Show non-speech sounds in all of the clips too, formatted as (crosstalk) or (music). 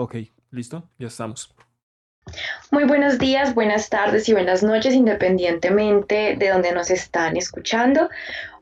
Ok, listo, ya estamos. Muy buenos días, buenas tardes y buenas noches, independientemente de donde nos están escuchando.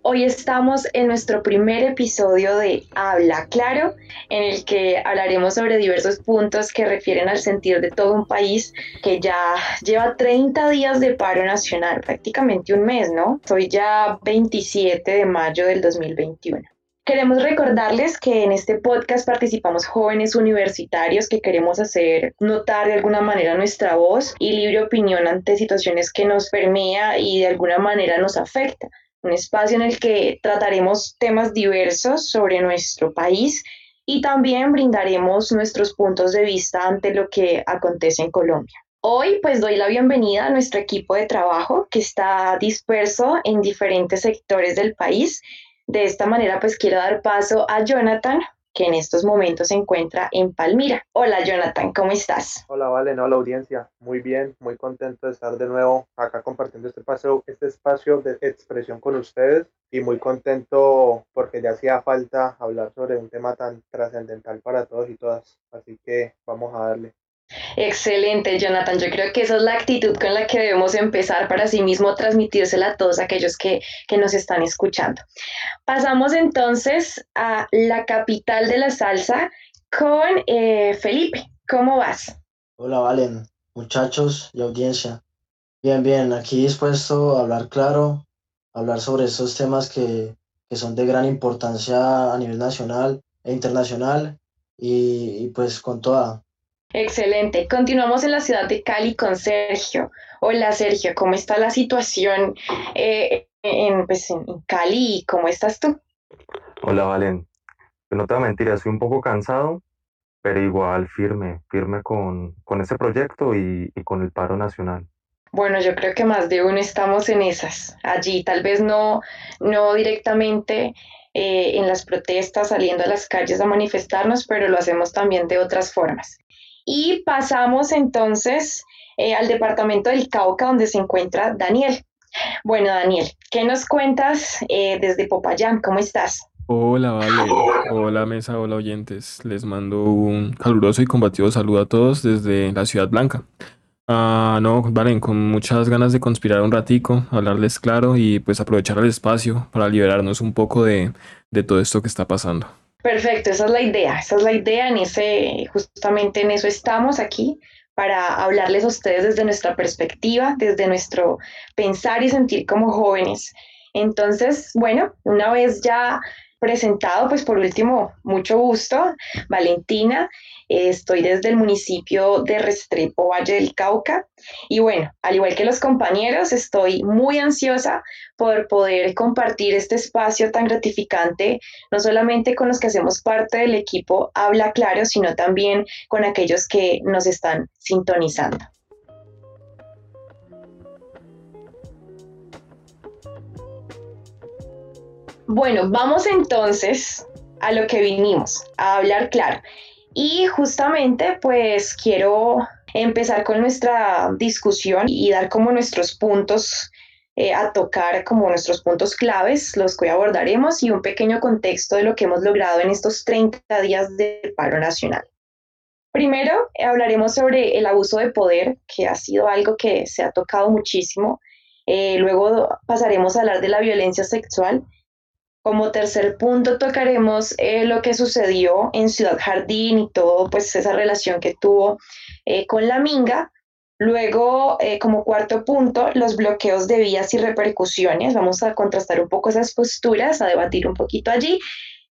Hoy estamos en nuestro primer episodio de Habla Claro, en el que hablaremos sobre diversos puntos que refieren al sentir de todo un país que ya lleva 30 días de paro nacional, prácticamente un mes, ¿no? Hoy ya 27 de mayo del 2021. Queremos recordarles que en este podcast participamos jóvenes universitarios que queremos hacer notar de alguna manera nuestra voz y libre opinión ante situaciones que nos permea y de alguna manera nos afecta. Un espacio en el que trataremos temas diversos sobre nuestro país y también brindaremos nuestros puntos de vista ante lo que acontece en Colombia. Hoy pues doy la bienvenida a nuestro equipo de trabajo que está disperso en diferentes sectores del país de esta manera, pues quiero dar paso a Jonathan, que en estos momentos se encuentra en Palmira. Hola Jonathan, ¿cómo estás? Hola Valen, hola audiencia. Muy bien, muy contento de estar de nuevo acá compartiendo este espacio, este espacio de expresión con ustedes y muy contento porque ya hacía falta hablar sobre un tema tan trascendental para todos y todas. Así que vamos a darle. Excelente, Jonathan. Yo creo que esa es la actitud con la que debemos empezar para sí mismo transmitírsela a todos aquellos que, nos están escuchando. Pasamos entonces a la capital de la salsa con eh, Felipe. ¿Cómo vas? Hola, Valen, muchachos y audiencia. Bien, bien, aquí dispuesto a hablar claro, hablar sobre estos temas que, que son de gran importancia a nivel nacional e internacional y pues con toda, Excelente. Continuamos en la ciudad de Cali con Sergio. Hola Sergio, ¿cómo está la situación eh, en, pues, en, Cali? ¿Cómo estás tú? Hola Valen. Pues no te voy a mentir, estoy un poco cansado, pero igual firme, firme con, con este proyecto y, con el paro nacional. Bueno, yo creo que más de uno estamos en esas, allí, tal vez no, no directamente eh, en las protestas, saliendo a las calles a manifestarnos, pero lo hacemos también de otras formas. Y pasamos entonces eh, al departamento del Cauca, donde se encuentra Daniel. Bueno, Daniel, ¿qué nos cuentas eh, desde Popayán? ¿Cómo estás? Hola, vale. Hola, mesa, hola, oyentes. Les mando un caluroso y combativo saludo a todos desde la Ciudad Blanca. Ah, no, valen, con muchas ganas de conspirar un ratico, hablarles claro y pues aprovechar el espacio para liberarnos un poco de, de todo esto que está pasando. Perfecto, esa es la idea, esa es la idea, en ese, justamente en eso estamos aquí, para hablarles a ustedes desde nuestra perspectiva, desde nuestro pensar y sentir como jóvenes. Entonces, bueno, una vez ya presentado, pues por último, mucho gusto, Valentina, estoy desde el municipio de Restrepo, Valle del Cauca, y bueno, al igual que los compañeros, estoy muy ansiosa por poder compartir este espacio tan gratificante, no solamente con los que hacemos parte del equipo Habla Claro, sino también con aquellos que nos están sintonizando. Bueno, vamos entonces a lo que vinimos, a hablar claro. Y justamente pues quiero empezar con nuestra discusión y dar como nuestros puntos eh, a tocar, como nuestros puntos claves, los que hoy abordaremos y un pequeño contexto de lo que hemos logrado en estos 30 días de paro nacional. Primero, hablaremos sobre el abuso de poder, que ha sido algo que se ha tocado muchísimo. Eh, luego pasaremos a hablar de la violencia sexual como tercer punto tocaremos eh, lo que sucedió en Ciudad Jardín y todo, pues esa relación que tuvo eh, con la Minga. Luego, eh, como cuarto punto, los bloqueos de vías y repercusiones. Vamos a contrastar un poco esas posturas, a debatir un poquito allí.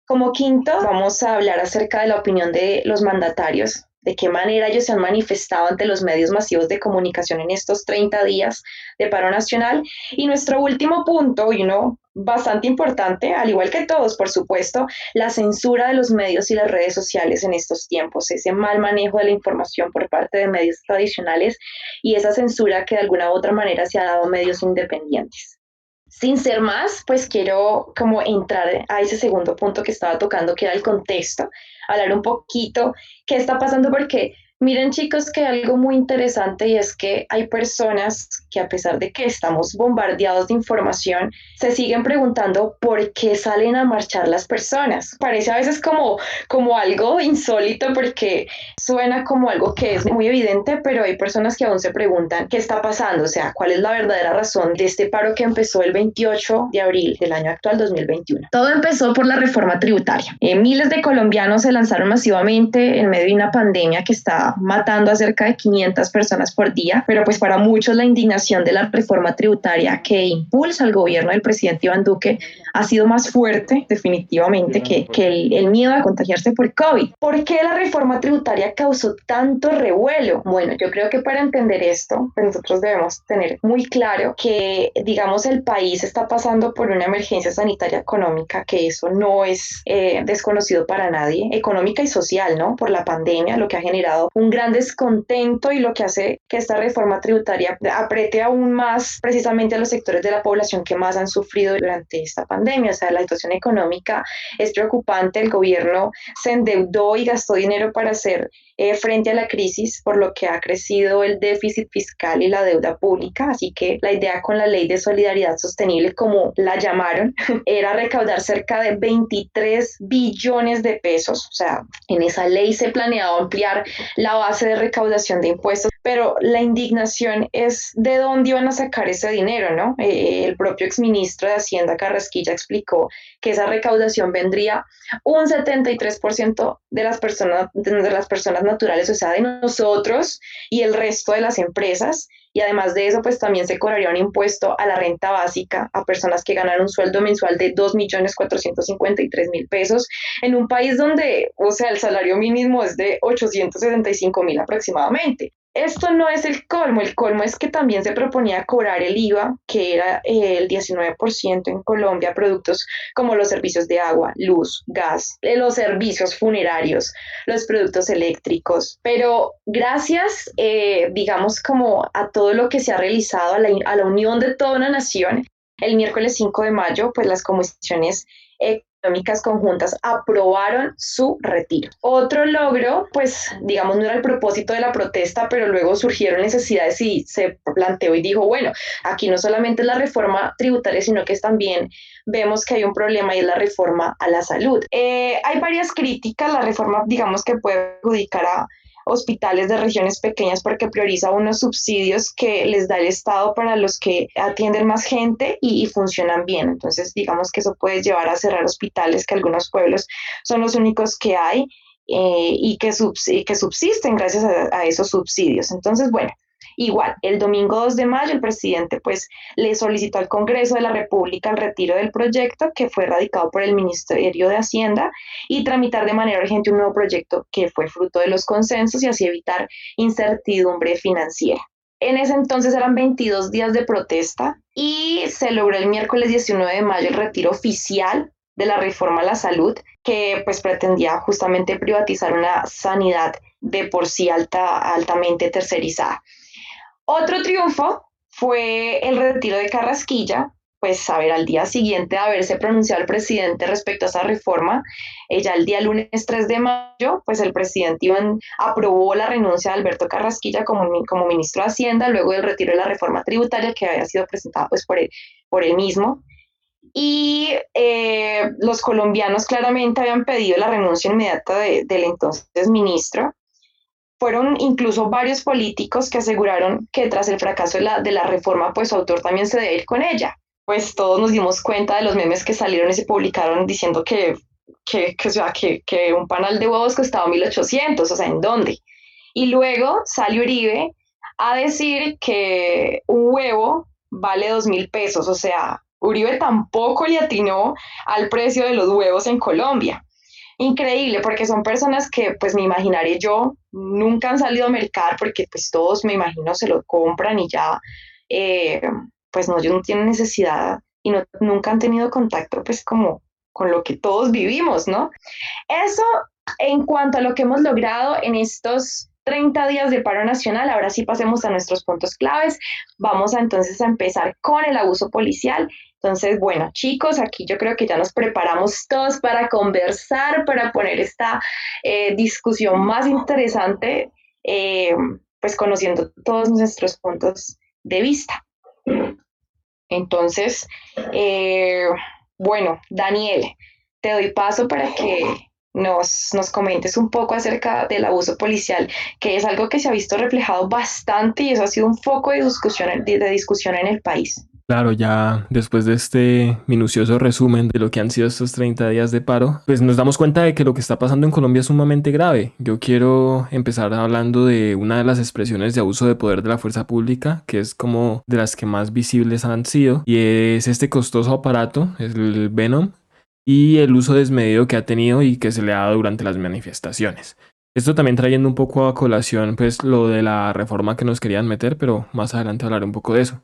Como quinto, vamos a hablar acerca de la opinión de los mandatarios, de qué manera ellos se han manifestado ante los medios masivos de comunicación en estos 30 días de paro nacional. Y nuestro último punto, y uno bastante importante, al igual que todos, por supuesto, la censura de los medios y las redes sociales en estos tiempos, ese mal manejo de la información por parte de medios tradicionales y esa censura que de alguna u otra manera se ha dado a medios independientes. Sin ser más, pues quiero como entrar a ese segundo punto que estaba tocando, que era el contexto. Hablar un poquito qué está pasando porque Miren chicos que algo muy interesante y es que hay personas que a pesar de que estamos bombardeados de información, se siguen preguntando por qué salen a marchar las personas. Parece a veces como, como algo insólito porque suena como algo que es muy evidente, pero hay personas que aún se preguntan qué está pasando, o sea, cuál es la verdadera razón de este paro que empezó el 28 de abril del año actual 2021. Todo empezó por la reforma tributaria. Eh, miles de colombianos se lanzaron masivamente en medio de una pandemia que está matando a cerca de 500 personas por día, pero pues para muchos la indignación de la reforma tributaria que impulsa el gobierno del presidente Iván Duque ha sido más fuerte definitivamente que, que el, el, miedo a contagiarse por COVID. ¿Por qué la reforma tributaria causó tanto revuelo? Bueno, yo creo que para entender esto, pues nosotros debemos tener muy claro que, digamos, el país está pasando por una emergencia sanitaria económica, que eso no es eh, desconocido para nadie, económica y social, ¿no? Por la pandemia, lo que ha generado un gran descontento y lo que hace que esta reforma tributaria apriete aún más precisamente a los sectores de la población que más han sufrido durante esta pandemia. O sea, la situación económica es preocupante, el gobierno se endeudó y gastó dinero para hacer eh, frente a la crisis, por lo que ha crecido el déficit fiscal y la deuda pública. Así que la idea con la ley de solidaridad sostenible, como la llamaron, (laughs) era recaudar cerca de 23 billones de pesos. O sea, en esa ley se planeaba ampliar la base de recaudación de impuestos, pero la indignación es de dónde iban a sacar ese dinero, ¿no? Eh, el propio exministro de Hacienda Carrasquilla explicó que esa recaudación vendría un 73% de las personas de las personas naturales, o sea, de nosotros y el resto de las empresas. Y además de eso, pues también se cobraría un impuesto a la renta básica a personas que ganan un sueldo mensual de 2.453.000 pesos en un país donde, o sea, el salario mínimo es de 875.000 aproximadamente. Esto no es el colmo, el colmo es que también se proponía cobrar el IVA, que era eh, el 19% en Colombia, productos como los servicios de agua, luz, gas, eh, los servicios funerarios, los productos eléctricos. Pero gracias, eh, digamos, como a todo lo que se ha realizado, a la, a la unión de toda una nación, el miércoles 5 de mayo, pues las comisiones económicas conjuntas aprobaron su retiro. Otro logro, pues digamos, no era el propósito de la protesta, pero luego surgieron necesidades y se planteó y dijo, bueno, aquí no solamente es la reforma tributaria, sino que también vemos que hay un problema y es la reforma a la salud. Eh, hay varias críticas, la reforma, digamos, que puede perjudicar a hospitales de regiones pequeñas porque prioriza unos subsidios que les da el Estado para los que atienden más gente y, funcionan bien. Entonces, digamos que eso puede llevar a cerrar hospitales que algunos pueblos son los únicos que hay eh, y, que que subsisten gracias a esos subsidios. Entonces, bueno, Igual, el domingo 2 de mayo el presidente pues le solicitó al Congreso de la República el retiro del proyecto que fue radicado por el Ministerio de Hacienda y tramitar de manera urgente un nuevo proyecto que fue fruto de los consensos y así evitar incertidumbre financiera. En ese entonces eran 22 días de protesta y se logró el miércoles 19 de mayo el retiro oficial de la reforma a la salud que pues pretendía justamente privatizar una sanidad de por sí alta, altamente tercerizada. Otro triunfo fue el retiro de Carrasquilla, pues a ver, al día siguiente de haberse pronunciado el presidente respecto a esa reforma, eh, ya el día lunes 3 de mayo, pues el presidente Iván aprobó la renuncia de Alberto Carrasquilla como, como ministro de Hacienda, luego del retiro de la reforma tributaria que había sido presentada pues por él, por mismo. Y eh, los colombianos claramente habían pedido la renuncia inmediata del entonces ministro, fueron incluso varios políticos que aseguraron que tras el fracaso de la, de la reforma, pues su autor también se debe ir con ella. Pues todos nos dimos cuenta de los memes que salieron y se publicaron diciendo que, que, que, que, un panal de huevos costaba 1.800, o sea, ¿en dónde? Y luego salió Uribe a decir que un huevo vale 2.000 pesos, o sea, Uribe tampoco le atinó al precio de los huevos en Colombia increíble porque son personas que pues me imaginaré yo nunca han salido a mercar porque pues todos me imagino se lo compran y ya eh, pues no, ellos no tienen necesidad y no, nunca han tenido contacto pues como con lo que todos vivimos, ¿no? Eso en cuanto a lo que hemos logrado en estos 30 días de paro nacional, ahora sí pasemos a nuestros puntos claves. Vamos a, entonces a empezar con el abuso policial. Entonces, bueno, chicos, aquí yo creo que ya nos preparamos todos para conversar, para poner esta eh, discusión más interesante, eh, pues conociendo todos nuestros puntos de vista. Entonces, eh, bueno, Daniel, te doy paso para que nos, nos comentes un poco acerca del abuso policial, que es algo que se ha visto reflejado bastante y eso ha sido un foco de discusión, de discusión en el país. Claro, ya después de este minucioso resumen de lo que han sido estos 30 días de paro, pues nos damos cuenta de que lo que está pasando en Colombia es sumamente grave. Yo quiero empezar hablando de una de las expresiones de abuso de poder de la fuerza pública, que es como de las que más visibles han sido, y es este costoso aparato, el Venom, y el uso desmedido que ha tenido y que se le ha dado durante las manifestaciones. Esto también trayendo un poco a colación pues lo de la reforma que nos querían meter, pero más adelante hablaré un poco de eso.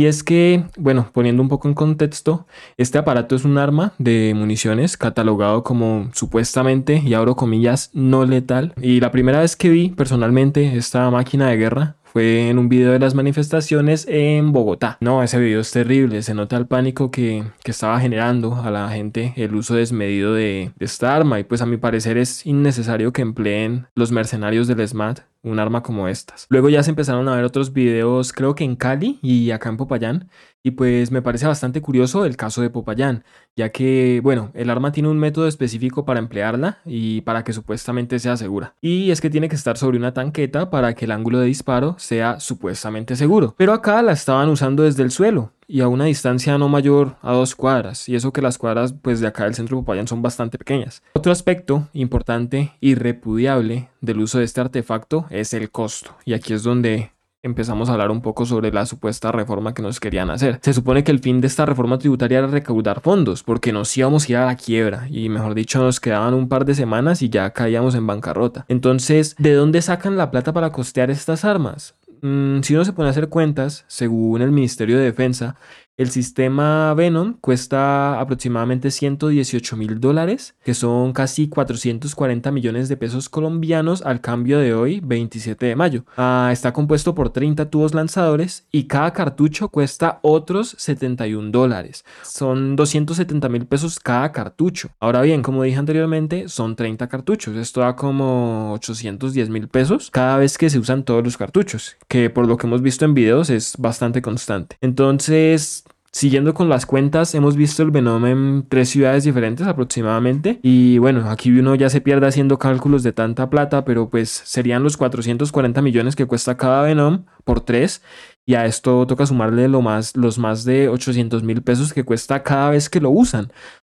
Y es que, bueno, poniendo un poco en contexto, este aparato es un arma de municiones catalogado como supuestamente, y abro comillas, no letal. Y la primera vez que vi personalmente esta máquina de guerra fue en un video de las manifestaciones en Bogotá. No, ese video es terrible, se nota el pánico que, que estaba generando a la gente el uso desmedido de, de, esta arma y pues a mi parecer es innecesario que empleen los mercenarios del SMAT un arma como estas. Luego ya se empezaron a ver otros videos, creo que en Cali y acá en Popayán, y pues me parece bastante curioso el caso de Popayán, ya que, bueno, el arma tiene un método específico para emplearla y para que supuestamente sea segura. Y es que tiene que estar sobre una tanqueta para que el ángulo de disparo sea supuestamente seguro. Pero acá la estaban usando desde el suelo, y a una distancia no mayor a dos cuadras, y eso que las cuadras pues de acá del centro de Popayán son bastante pequeñas. Otro aspecto importante y repudiable del uso de este artefacto es el costo, y aquí es donde empezamos a hablar un poco sobre la supuesta reforma que nos querían hacer. Se supone que el fin de esta reforma tributaria era recaudar fondos, porque nos íbamos a ir a la quiebra y mejor dicho nos quedaban un par de semanas y ya caíamos en bancarrota. Entonces, ¿de dónde sacan la plata para costear estas armas? Mm, si uno se pone a hacer cuentas, según el Ministerio de Defensa, el sistema Venom cuesta aproximadamente 118 mil dólares, que son casi 440 millones de pesos colombianos al cambio de hoy, 27 de mayo. Ah, está compuesto por 30 tubos lanzadores y cada cartucho cuesta otros 71 dólares. Son 270 mil pesos cada cartucho. Ahora bien, como dije anteriormente, son 30 cartuchos. Esto da como 810 mil pesos cada vez que se usan todos los cartuchos, que por lo que hemos visto en videos es bastante constante. Entonces, Siguiendo con las cuentas, hemos visto el Venom en tres ciudades diferentes aproximadamente. Y bueno, aquí uno ya se pierde haciendo cálculos de tanta plata, pero pues serían los 440 millones que cuesta cada Venom por tres. Y a esto toca sumarle lo más, los más de 800 mil pesos que cuesta cada vez que lo usan.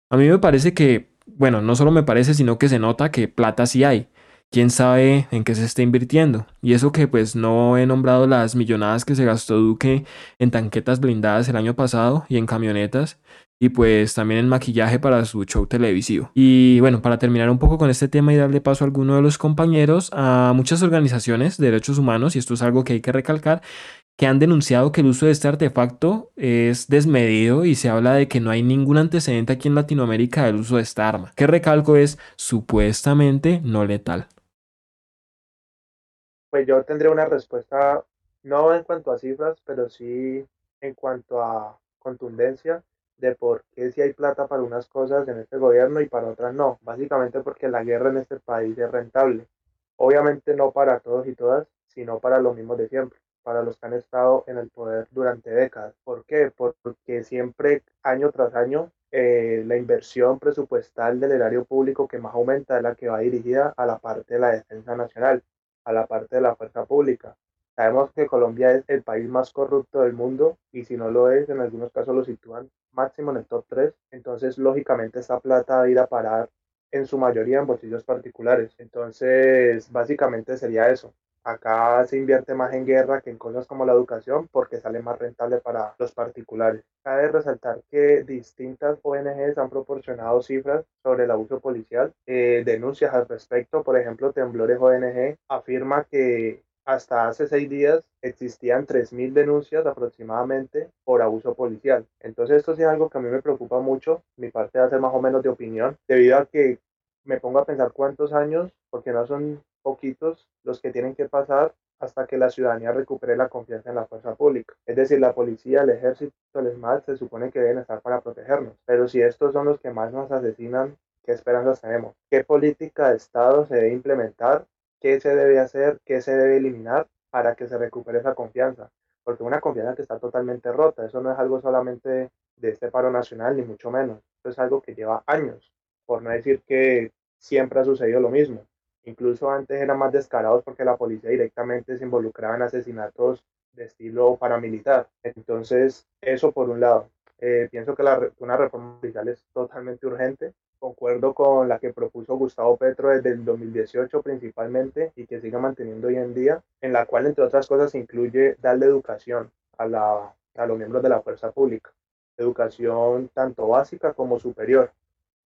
A mí me parece que, bueno, no solo me parece, sino que se nota que plata sí hay quién sabe en qué se está invirtiendo. Y eso que pues no he nombrado las millonadas que se gastó Duque en tanquetas blindadas el año pasado y en camionetas y pues también en maquillaje para su show televisivo. Y bueno, para terminar un poco con este tema y darle paso a alguno de los compañeros, a muchas organizaciones de derechos humanos, y esto es algo que hay que recalcar, que han denunciado que el uso de este artefacto es desmedido y se habla de que no hay ningún antecedente aquí en Latinoamérica del uso de esta arma, que recalco es supuestamente no letal. Pues yo tendría una respuesta, no en cuanto a cifras, pero sí en cuanto a contundencia de por qué si hay plata para unas cosas en este gobierno y para otras no. Básicamente porque la guerra en este país es rentable. Obviamente no para todos y todas, sino para los mismos de siempre, para los que han estado en el poder durante décadas. ¿Por qué? Porque siempre, año tras año, eh, la inversión presupuestal del erario público que más aumenta es la que va dirigida a la parte de la defensa nacional a la parte de la fuerza pública. Sabemos que Colombia es el país más corrupto del mundo y si no lo es, en algunos casos lo sitúan máximo en el top 3. Entonces, lógicamente, esta plata va a ir a parar en su mayoría en bolsillos particulares. Entonces, básicamente sería eso. Acá se invierte más en guerra que en cosas como la educación porque sale más rentable para los particulares. Cabe resaltar que distintas ONGs han proporcionado cifras sobre el abuso policial, eh, denuncias al respecto. Por ejemplo, Temblores ONG afirma que hasta hace seis días existían 3.000 denuncias aproximadamente por abuso policial. Entonces esto es algo que a mí me preocupa mucho, mi parte de hacer más o menos de opinión, debido a que me pongo a pensar cuántos años, porque no son poquitos los que tienen que pasar hasta que la ciudadanía recupere la confianza en la fuerza pública. Es decir, la policía, el ejército, el ESMAD se supone que deben estar para protegernos, pero si estos son los que más nos asesinan, ¿qué esperanzas tenemos? ¿Qué política de Estado se debe implementar? ¿Qué se debe hacer? ¿Qué se debe eliminar para que se recupere esa confianza? Porque una confianza que está totalmente rota, eso no es algo solamente de este paro nacional, ni mucho menos. Eso es algo que lleva años, por no decir que siempre ha sucedido lo mismo. Incluso antes eran más descarados porque la policía directamente se involucraba en asesinatos de estilo paramilitar. Entonces, eso por un lado. Eh, pienso que la, una reforma policial es totalmente urgente. Concuerdo con la que propuso Gustavo Petro desde el 2018 principalmente y que sigue manteniendo hoy en día, en la cual, entre otras cosas, incluye darle educación a, la, a los miembros de la fuerza pública. Educación tanto básica como superior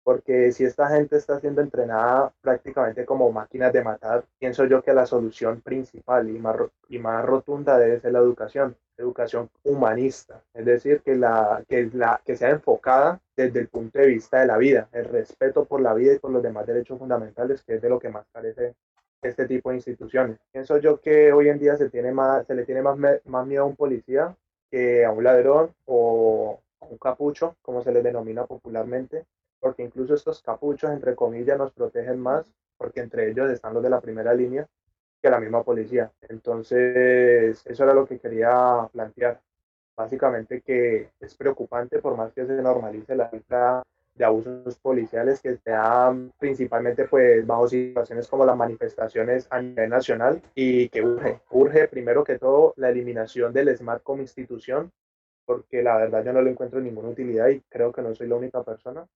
porque si esta gente está siendo entrenada prácticamente como máquinas de matar, pienso yo que la solución principal y más, y más rotunda debe ser la educación, educación humanista, es decir, que, la, que, la, que sea enfocada desde el punto de vista de la vida, el respeto por la vida y por los demás derechos fundamentales, que es de lo que más carece este tipo de instituciones. Pienso yo que hoy en día se, tiene más, se le tiene más, más miedo a un policía que a un ladrón o a un capucho, como se le denomina popularmente, porque incluso estos capuchos, entre comillas, nos protegen más, porque entre ellos están los de la primera línea, que la misma policía. Entonces, eso era lo que quería plantear. Básicamente que es preocupante, por más que se normalice la cifra de abusos policiales que se principalmente pues bajo situaciones como las manifestaciones a nivel nacional y que urge, urge primero que todo la eliminación del SMART como institución porque la verdad yo no le encuentro ninguna utilidad y creo que no soy la única persona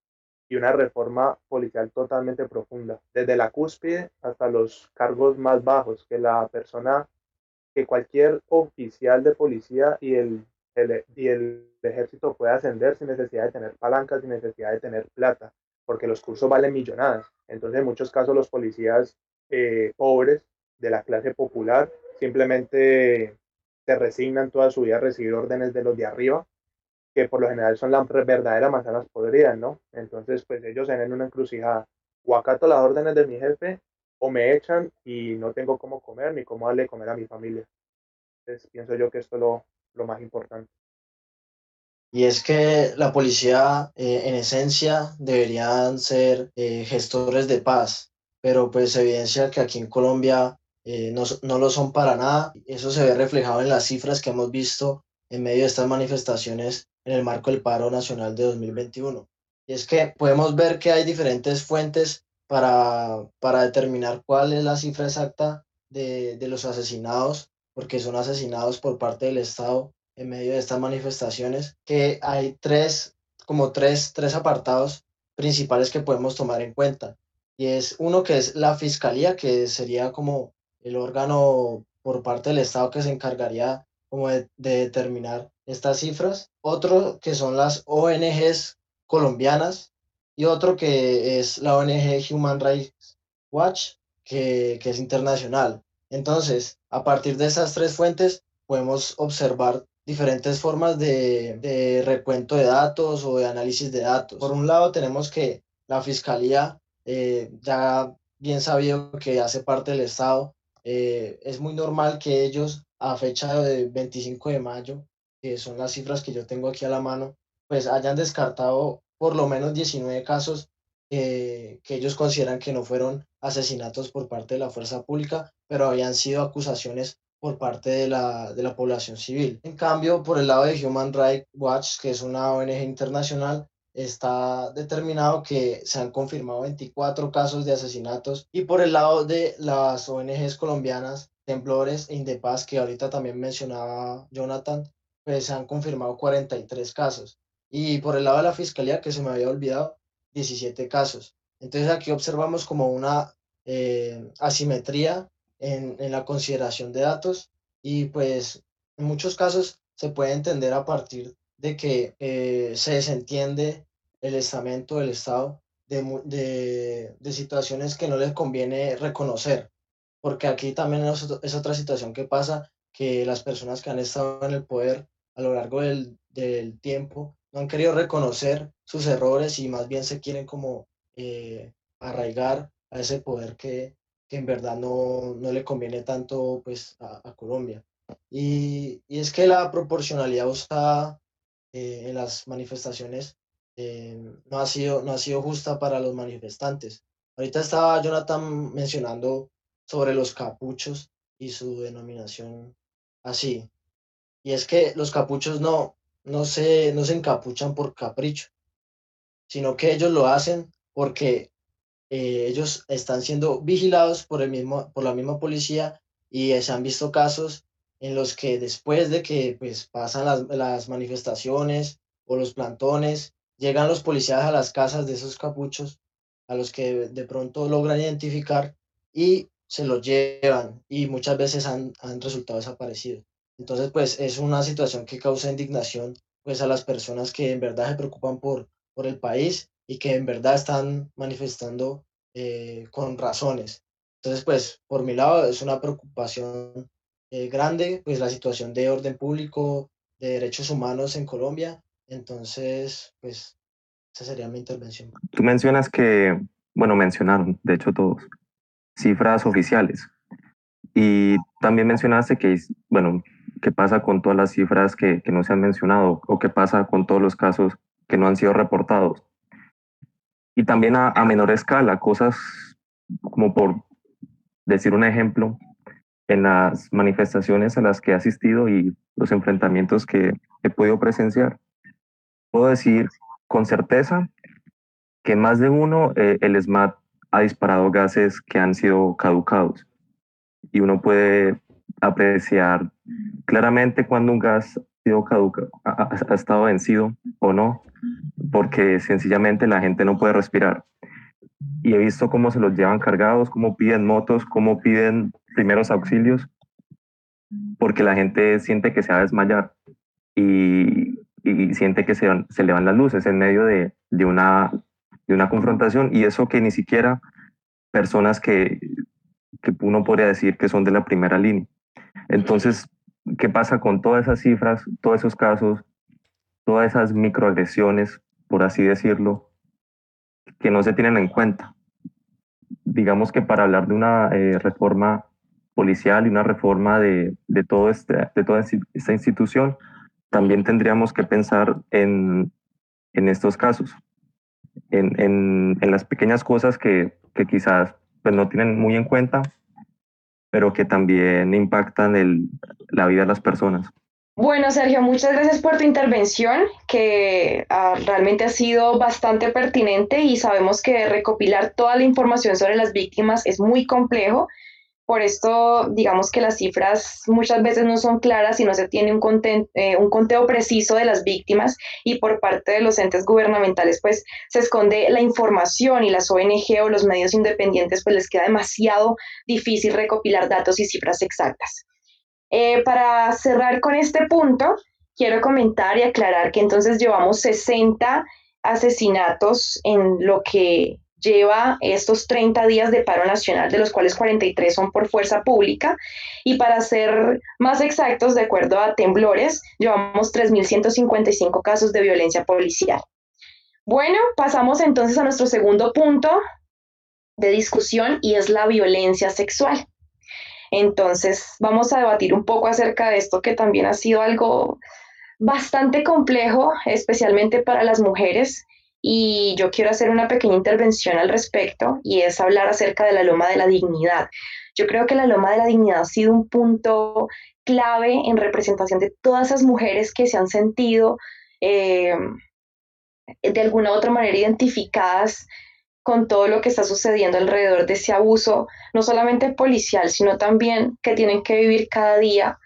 y una reforma policial totalmente profunda, desde la cúspide hasta los cargos más bajos, que la persona, que cualquier oficial de policía y el, y el ejército pueda ascender sin necesidad de tener palancas, sin necesidad de tener plata, porque los cursos valen millonadas. Entonces, en muchos casos, los policías eh, pobres de la clase popular simplemente se resignan toda su vida a recibir órdenes de los de arriba que por lo general son las verdaderas manzanas podridas, ¿no? Entonces, pues ellos en una encrucijada. O acato las órdenes de mi jefe o me echan y no tengo cómo comer ni cómo darle comer a mi familia. Entonces, pienso yo que esto es lo, lo más importante. Y es que la policía, eh, en esencia, deberían ser eh, gestores de paz, pero pues evidencia que aquí en Colombia eh, no, no, lo son para nada. Eso se ve reflejado en las cifras que hemos visto en medio de estas manifestaciones en el marco del paro nacional de 2021. Y es que podemos ver que hay diferentes fuentes para, para determinar cuál es la cifra exacta de, de los asesinados, porque son asesinados por parte del Estado en medio de estas manifestaciones, que hay tres, como tres, tres apartados principales que podemos tomar en cuenta. Y es uno que es la fiscalía, que sería como el órgano por parte del Estado que se encargaría como de, determinar estas cifras, otro que son las ONGs colombianas y otro que es la ONG Human Rights Watch, que, que es internacional. Entonces, a partir de esas tres fuentes, podemos observar diferentes formas de, de, recuento de datos o de análisis de datos. Por un lado, tenemos que la Fiscalía, eh, ya bien sabido que hace parte del Estado, eh, es muy normal que ellos a fecha de 25 de mayo, que son las cifras que yo tengo aquí a la mano, pues hayan descartado por lo menos 19 casos que ellos consideran que no fueron asesinatos por parte de la fuerza pública, pero habían sido acusaciones por parte de la, de la población civil. En cambio, por el lado de Human Rights Watch, que es una ONG internacional, está determinado que se han confirmado 24 casos de asesinatos y por el lado de las ONGs colombianas temblores e Indepaz, que ahorita también mencionaba Jonathan, pues se han confirmado 43 casos. Y por el lado de la fiscalía, que se me había olvidado, 17 casos. Entonces aquí observamos como una eh, asimetría en, en, la consideración de datos y pues en muchos casos se puede entender a partir de que eh, se desentiende el estamento del Estado de, de, de situaciones que no les conviene reconocer porque aquí también es, otra situación que pasa, que las personas que han estado en el poder a lo largo del, del tiempo no han querido reconocer sus errores y más bien se quieren como eh, arraigar a ese poder que, que en verdad no, no le conviene tanto pues, a, Colombia. Y, y, es que la proporcionalidad usada eh, en las manifestaciones eh, no, ha sido, no ha sido justa para los manifestantes. Ahorita estaba Jonathan mencionando sobre los capuchos y su denominación así. Y es que los capuchos no, no, se, no se encapuchan por capricho, sino que ellos lo hacen porque eh, ellos están siendo vigilados por, el mismo, por la misma policía y se han visto casos en los que después de que pues, pasan las, las manifestaciones o los plantones, llegan los policías a las casas de esos capuchos, a los que de pronto logran identificar y se los llevan y muchas veces han, han resultado desaparecidos. Entonces, pues es una situación que causa indignación pues a las personas que en verdad se preocupan por, por el país y que en verdad están manifestando eh, con razones. Entonces, pues por mi lado es una preocupación eh, grande, pues la situación de orden público, de derechos humanos en Colombia. Entonces, pues esa sería mi intervención. Tú mencionas que, bueno, mencionaron, de hecho todos, cifras oficiales. Y también mencionaste que, bueno, qué pasa con todas las cifras que, que no se han mencionado o qué pasa con todos los casos que no han sido reportados. Y también a, a menor escala, cosas como por decir un ejemplo, en las manifestaciones a las que he asistido y los enfrentamientos que he podido presenciar, puedo decir con certeza que más de uno eh, el SMAT ha disparado gases que han sido caducados y uno puede apreciar claramente cuando un gas ha, sido ha, ha estado vencido o no, porque sencillamente la gente no puede respirar. Y he visto cómo se los llevan cargados, cómo piden motos, cómo piden primeros auxilios, porque la gente siente que se va a desmayar y, siente que se, se le van las luces en medio de, de, una, de una confrontación y eso que ni siquiera personas que, que uno podría decir que son de la primera línea. Entonces, ¿qué pasa con todas esas cifras, todos esos casos, todas esas microagresiones, por así decirlo, que no se tienen en cuenta? Digamos que para hablar de una eh, reforma policial y una reforma de, de, todo este, de toda esta institución, también tendríamos que pensar en, en estos casos, en, en, en, las pequeñas cosas que, que quizás pues, no tienen muy en cuenta, pero que también impactan el, la vida de las personas. Bueno, Sergio, muchas gracias por tu intervención, que uh, realmente ha sido bastante pertinente y sabemos que recopilar toda la información sobre las víctimas es muy complejo por esto, digamos que las cifras muchas veces no son claras y no se tiene un, eh, un conteo preciso de las víctimas y por parte de los entes gubernamentales pues se esconde la información y las ONG o los medios independientes pues les queda demasiado difícil recopilar datos y cifras exactas. Eh, para cerrar con este punto, quiero comentar y aclarar que entonces llevamos 60 asesinatos en lo que lleva estos 30 días de paro nacional, de los cuales 43 son por fuerza pública. Y para ser más exactos, de acuerdo a temblores, llevamos 3.155 casos de violencia policial. Bueno, pasamos entonces a nuestro segundo punto de discusión y es la violencia sexual. Entonces, vamos a debatir un poco acerca de esto que también ha sido algo bastante complejo, especialmente para las mujeres y yo quiero hacer una pequeña intervención al respecto y es hablar acerca de la loma de la dignidad. Yo creo que la loma de la dignidad ha sido un punto clave en representación de todas esas mujeres que se han sentido eh, de alguna u otra manera identificadas con todo lo que está sucediendo alrededor de ese abuso, no solamente policial, sino también que tienen que vivir cada día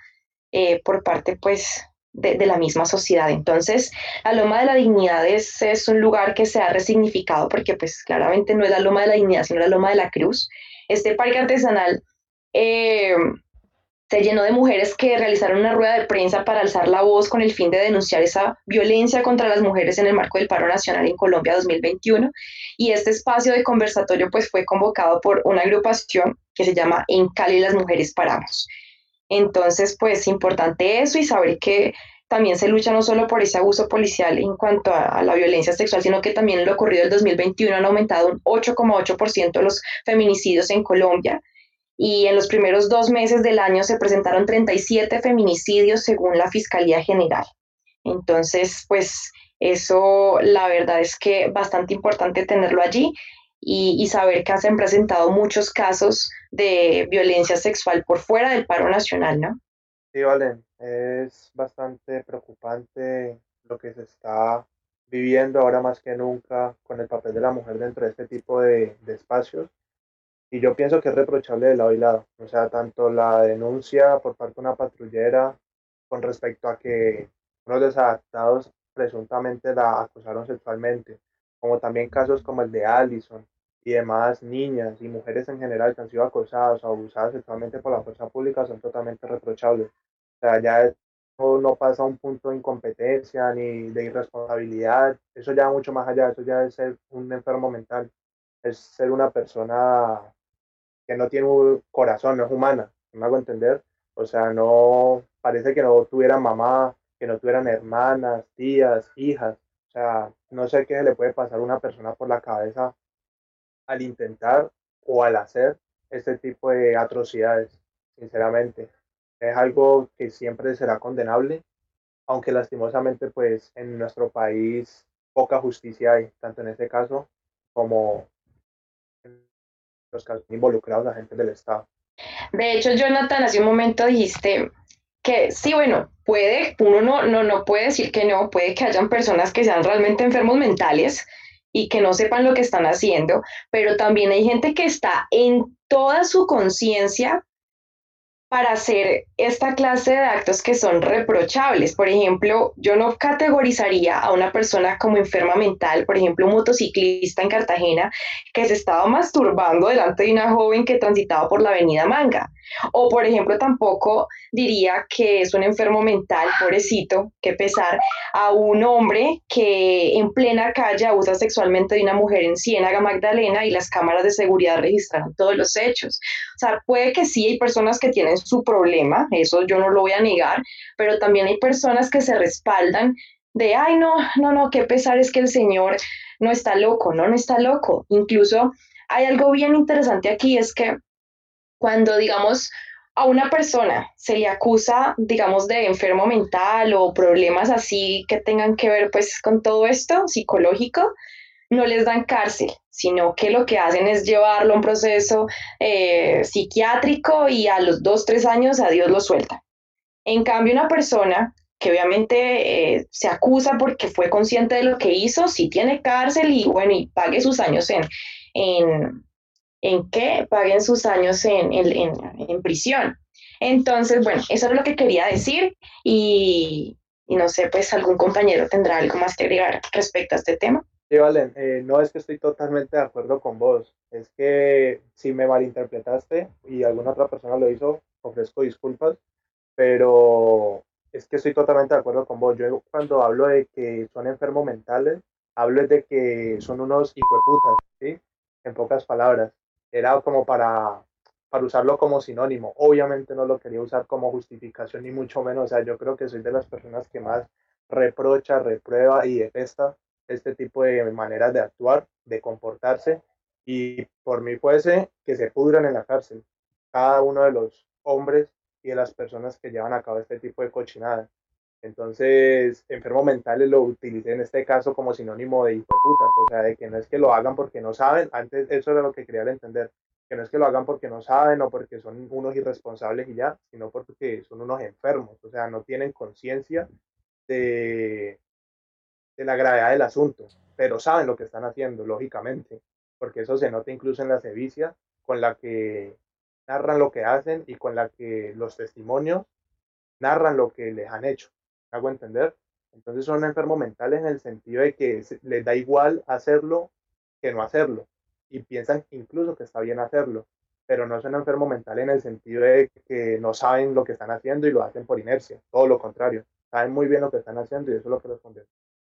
eh, por parte pues de, la misma sociedad. Entonces, la Loma de la Dignidad es, es, un lugar que se ha resignificado porque pues claramente no es la Loma de la Dignidad, sino la Loma de la Cruz. Este parque artesanal eh, se llenó de mujeres que realizaron una rueda de prensa para alzar la voz con el fin de denunciar esa violencia contra las mujeres en el marco del paro nacional en Colombia 2021. Y este espacio de conversatorio pues fue convocado por una agrupación que se llama En Cali las mujeres paramos. Entonces, pues importante eso y saber que también se lucha no solo por ese abuso policial en cuanto a, la violencia sexual, sino que también en lo ocurrido el 2021 han aumentado un 8,8% los feminicidios en Colombia y en los primeros dos meses del año se presentaron 37 feminicidios según la Fiscalía General. Entonces, pues eso la verdad es que bastante importante tenerlo allí y, saber que se han presentado muchos casos de violencia sexual por fuera del paro nacional, ¿no? Sí, Valen, es bastante preocupante lo que se está viviendo ahora más que nunca con el papel de la mujer dentro de este tipo de, de espacios. Y yo pienso que es reprochable de lado y lado. O sea, tanto la denuncia por parte de una patrullera con respecto a que unos desadaptados presuntamente la acusaron sexualmente, como también casos como el de Allison y demás niñas y mujeres en general que han sido acosadas o abusadas sexualmente por la fuerza pública son totalmente reprochables. O sea, ya no pasa a un punto de incompetencia ni de irresponsabilidad, eso ya mucho más allá, eso ya es ser un enfermo mental, es ser una persona que no tiene un corazón, no es humana, me hago entender, o sea, no parece que no tuviera mamá, que no tuvieran hermanas, tías, hijas. O sea, no sé qué le puede pasar a una persona por la cabeza al intentar o al hacer este tipo de atrocidades, sinceramente. Es algo que siempre será condenable, aunque lastimosamente pues en nuestro país poca justicia hay, tanto en este caso como en los casos involucrados la gente del Estado. De hecho, Jonathan, hace un momento dijiste que sí, bueno, puede, uno no, no, no puede decir que no, puede que hayan personas que sean realmente enfermos mentales y que no sepan lo que están haciendo, pero también hay gente que está en toda su conciencia para hacer esta clase de actos que son reprochables. Por ejemplo, yo no categorizaría a una persona como enferma mental, por ejemplo, un motociclista en Cartagena que se estaba masturbando delante de una joven que transitaba por la avenida Manga. O, por ejemplo, tampoco diría que es un enfermo mental, pobrecito, que pesar, a un hombre que en plena calle abusa sexualmente de una mujer en Ciénaga Magdalena y las cámaras de seguridad registraron todos los hechos. O sea, puede que sí hay personas que tienen su problema, eso yo no lo voy a negar, pero también hay personas que se respaldan de, ay, no, no, no, qué pesar es que el Señor no está loco, no, no está loco. Incluso hay algo bien interesante aquí, es que cuando, digamos, a una persona se le acusa, digamos, de enfermo mental o problemas así que tengan que ver pues con todo esto psicológico, no les dan cárcel, sino que lo que hacen es llevarlo a un proceso eh, psiquiátrico y a los dos, tres años a Dios lo suelta. En cambio, una persona que obviamente eh, se acusa porque fue consciente de lo que hizo, sí tiene cárcel y bueno, y pague sus años en, en, en que paguen sus años en, en, en, prisión. Entonces, bueno, eso es lo que quería decir y, y, no sé, pues algún compañero tendrá algo más que agregar respecto a este tema. Sí, Valen, eh, no es que estoy totalmente de acuerdo con vos, es que si me malinterpretaste y alguna otra persona lo hizo, ofrezco disculpas, pero es que estoy totalmente de acuerdo con vos. Yo cuando hablo de que son enfermos mentales, hablo de que son unos hijueputas, ¿sí? En pocas palabras era como para, para usarlo como sinónimo. Obviamente no lo quería usar como justificación, ni mucho menos. O sea, yo creo que soy de las personas que más reprocha, reprueba y detesta este tipo de maneras de actuar, de comportarse. Y por mí fuese que se pudran en la cárcel cada uno de los hombres y de las personas que llevan a cabo este tipo de cochinadas. Entonces, enfermo mentales lo utilicé en este caso como sinónimo de hijo de puta, o sea, de que no es que lo hagan porque no saben, antes eso era lo que quería entender, que no es que lo hagan porque no saben o porque son unos irresponsables y ya, sino porque son unos enfermos, o sea, no tienen conciencia de, la gravedad del asunto, pero saben lo que están haciendo, lógicamente, porque eso se nota incluso en la sevicia con la que narran lo que hacen y con la que los testimonios narran lo que les han hecho hago entender? Entonces son enfermos mentales en el sentido de que les da igual hacerlo que no hacerlo. Y piensan incluso que está bien hacerlo. Pero no son enfermos mentales en el sentido de que no saben lo que están haciendo y lo hacen por inercia. Todo lo contrario. Saben muy bien lo que están haciendo y eso es lo que los.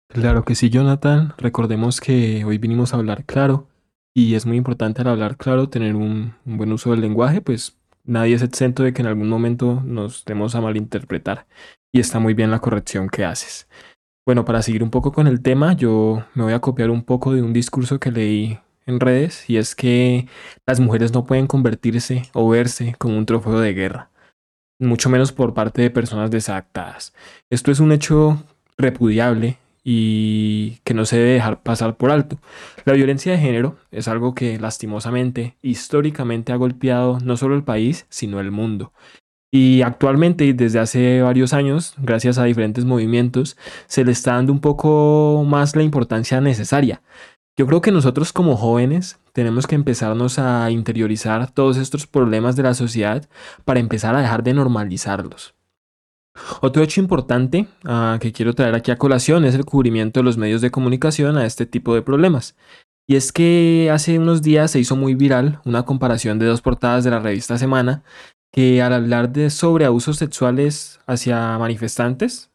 Claro que sí, Jonathan. Recordemos que hoy vinimos a hablar claro. Y es muy importante al hablar claro tener un, buen uso del lenguaje, pues nadie es exento de que en algún momento nos demos a malinterpretar y está muy bien la corrección que haces. Bueno, para seguir un poco con el tema, yo me voy a copiar un poco de un discurso que leí en redes y es que las mujeres no pueden convertirse o verse como un trofeo de guerra, mucho menos por parte de personas desadaptadas. Esto es un hecho repudiable y que no se debe dejar pasar por alto. La violencia de género es algo que lastimosamente, históricamente ha golpeado no solo el país, sino el mundo. Y actualmente, y desde hace varios años, gracias a diferentes movimientos, se le está dando un poco más la importancia necesaria. Yo creo que nosotros como jóvenes tenemos que empezarnos a interiorizar todos estos problemas de la sociedad para empezar a dejar de normalizarlos. Otro hecho importante uh, que quiero traer aquí a colación es el cubrimiento de los medios de comunicación a este tipo de problemas. Y es que hace unos días se hizo muy viral una comparación de dos portadas de la revista Semana que al hablar de sobre abusos sexuales hacia manifestantes,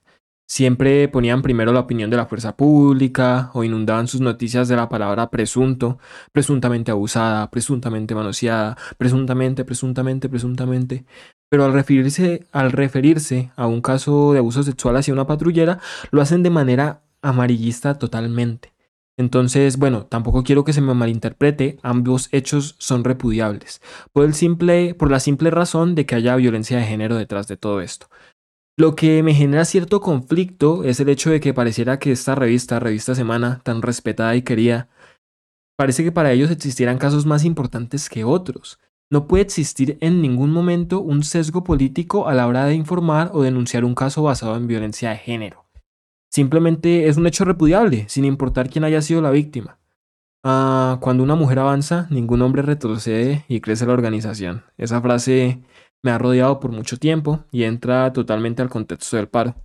siempre ponían primero la opinión de la fuerza pública o inundaban sus noticias de la palabra presunto, presuntamente abusada, presuntamente manoseada, presuntamente, presuntamente, presuntamente. Pero al referirse, al referirse a un caso de abuso sexual hacia una patrullera, lo hacen de manera amarillista totalmente. Entonces, bueno, tampoco quiero que se me malinterprete, ambos hechos son repudiables, por, el simple, por la simple razón de que haya violencia de género detrás de todo esto. Lo que me genera cierto conflicto es el hecho de que pareciera que esta revista, Revista Semana, tan respetada y querida, parece que para ellos existieran casos más importantes que otros. No puede existir en ningún momento un sesgo político a la hora de informar o denunciar un caso basado en violencia de género. Simplemente es un hecho repudiable, sin importar quién haya sido la víctima. Ah, cuando una mujer avanza, ningún hombre retrocede y crece la organización. Esa frase me ha rodeado por mucho tiempo y entra totalmente al contexto del paro.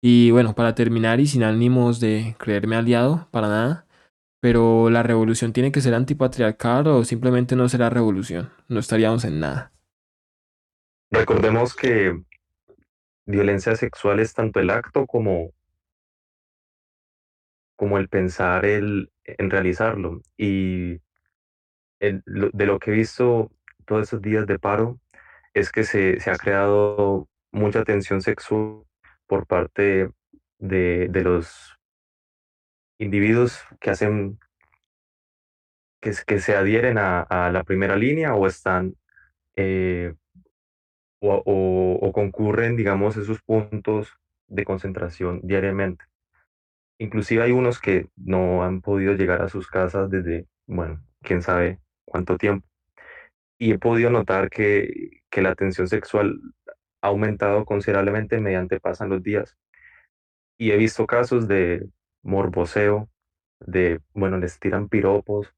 Y bueno, para terminar y sin ánimos de creerme aliado, para nada, pero la revolución tiene que ser antipatriarcal o simplemente no será revolución. No estaríamos en nada. Recordemos que violencia sexual es tanto el acto como, como el pensar el, en realizarlo. Y de lo que he visto todos esos días de paro es que se, se ha creado mucha tensión sexual por parte de, de los individuos que hacen que, que se adhieren a, a, la primera línea o están eh, o, o, o, concurren, digamos, esos puntos de concentración diariamente. Inclusive hay unos que no han podido llegar a sus casas desde, bueno, quién sabe cuánto tiempo. Y he podido notar que, que la tensión sexual ha aumentado considerablemente mediante pasan los días. Y he visto casos de morboseo, de, bueno, les tiran piropos,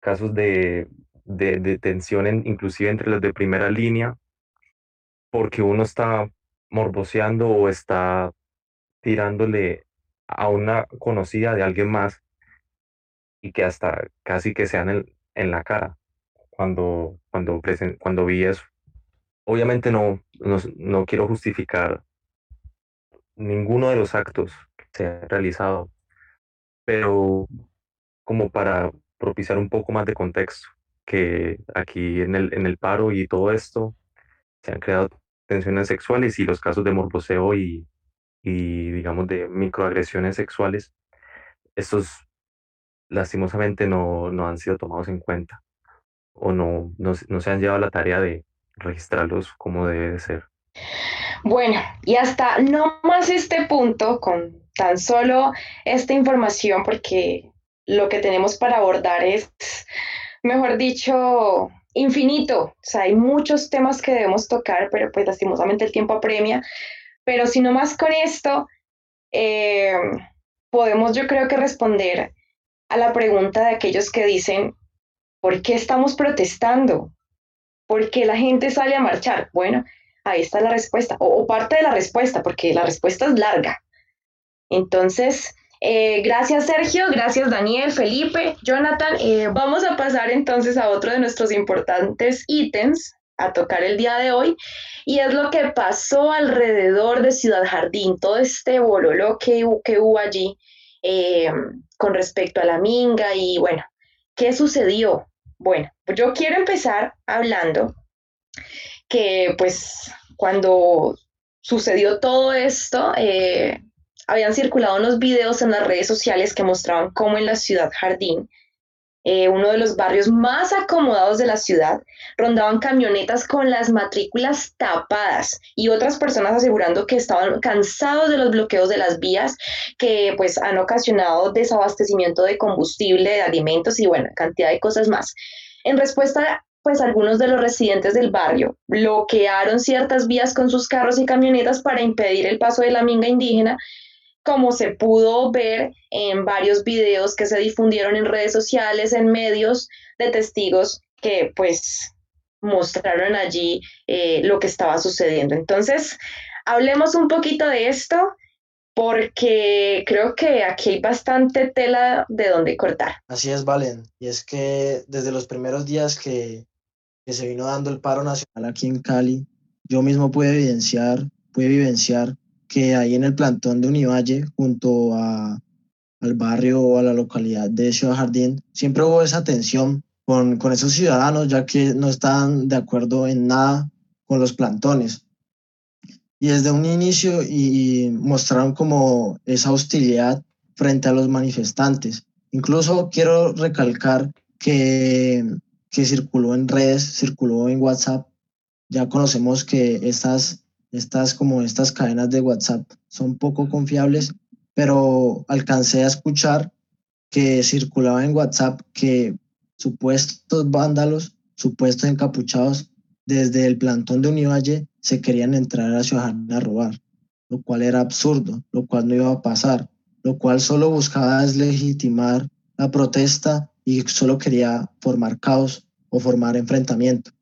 casos de, de, de tensión inclusive entre los de primera línea, porque uno está morboseando o está tirándole a una conocida de alguien más y que hasta casi que sean en, en la cara cuando, cuando, cuando vi eso. Obviamente no, no, no quiero justificar ninguno de los actos se han realizado, pero como para propiciar un poco más de contexto, que aquí en el, en el paro y todo esto se han creado tensiones sexuales y los casos de morboseo y, y digamos de microagresiones sexuales, estos lastimosamente no, no han sido tomados en cuenta o no, no, no se han llevado la tarea de registrarlos como debe ser. Bueno, y hasta no más este punto, con tan solo esta información, porque lo que tenemos para abordar es, mejor dicho, infinito. O sea, hay muchos temas que debemos tocar, pero pues lastimosamente el tiempo apremia. Pero si no más con esto, eh, podemos yo creo que responder a la pregunta de aquellos que dicen, ¿por qué estamos protestando? ¿Por qué la gente sale a marchar? Bueno, ahí está la respuesta, o, o parte de la respuesta, porque la respuesta es larga. Entonces, eh, gracias Sergio, gracias Daniel, Felipe, Jonathan. Eh, vamos a pasar entonces a otro de nuestros importantes ítems a tocar el día de hoy y es lo que pasó alrededor de Ciudad Jardín, todo este bololo que, que hubo allí eh, con respecto a la minga y bueno, ¿qué sucedió? Bueno, yo quiero empezar hablando que pues cuando sucedió todo esto, eh, habían circulado unos videos en las redes sociales que mostraban cómo en la ciudad Jardín eh, uno de los barrios más acomodados de la ciudad, rondaban camionetas con las matrículas tapadas y otras personas asegurando que estaban cansados de los bloqueos de las vías que pues han ocasionado desabastecimiento de combustible, de alimentos y bueno, cantidad de cosas más. En respuesta pues algunos de los residentes del barrio bloquearon ciertas vías con sus carros y camionetas para impedir el paso de la minga indígena como se pudo ver en varios videos que se difundieron en redes sociales, en medios de testigos que pues mostraron allí eh, lo que estaba sucediendo. Entonces, hablemos un poquito de esto porque creo que aquí hay bastante tela de donde cortar. Así es, Valen. Y es que desde los primeros días que, que se vino dando el paro nacional aquí en Cali, yo mismo pude evidenciar, pude vivenciar que ahí en el plantón de Univalle, junto a, al barrio o a la localidad de Ciudad Jardín, siempre hubo esa tensión con, con esos ciudadanos, ya que no estaban de acuerdo en nada con los plantones. Y desde un inicio y, mostraron como esa hostilidad frente a los manifestantes. Incluso quiero recalcar que, que circuló en redes, circuló en WhatsApp. Ya conocemos que estas estas como estas cadenas de WhatsApp son poco confiables, pero alcancé a escuchar que circulaba en WhatsApp que supuestos vándalos, supuestos encapuchados desde el plantón de Univalle se querían entrar a Ciudad a robar, lo cual era absurdo, lo cual no iba a pasar, lo cual solo buscaba deslegitimar la protesta y solo quería formar caos o formar enfrentamiento.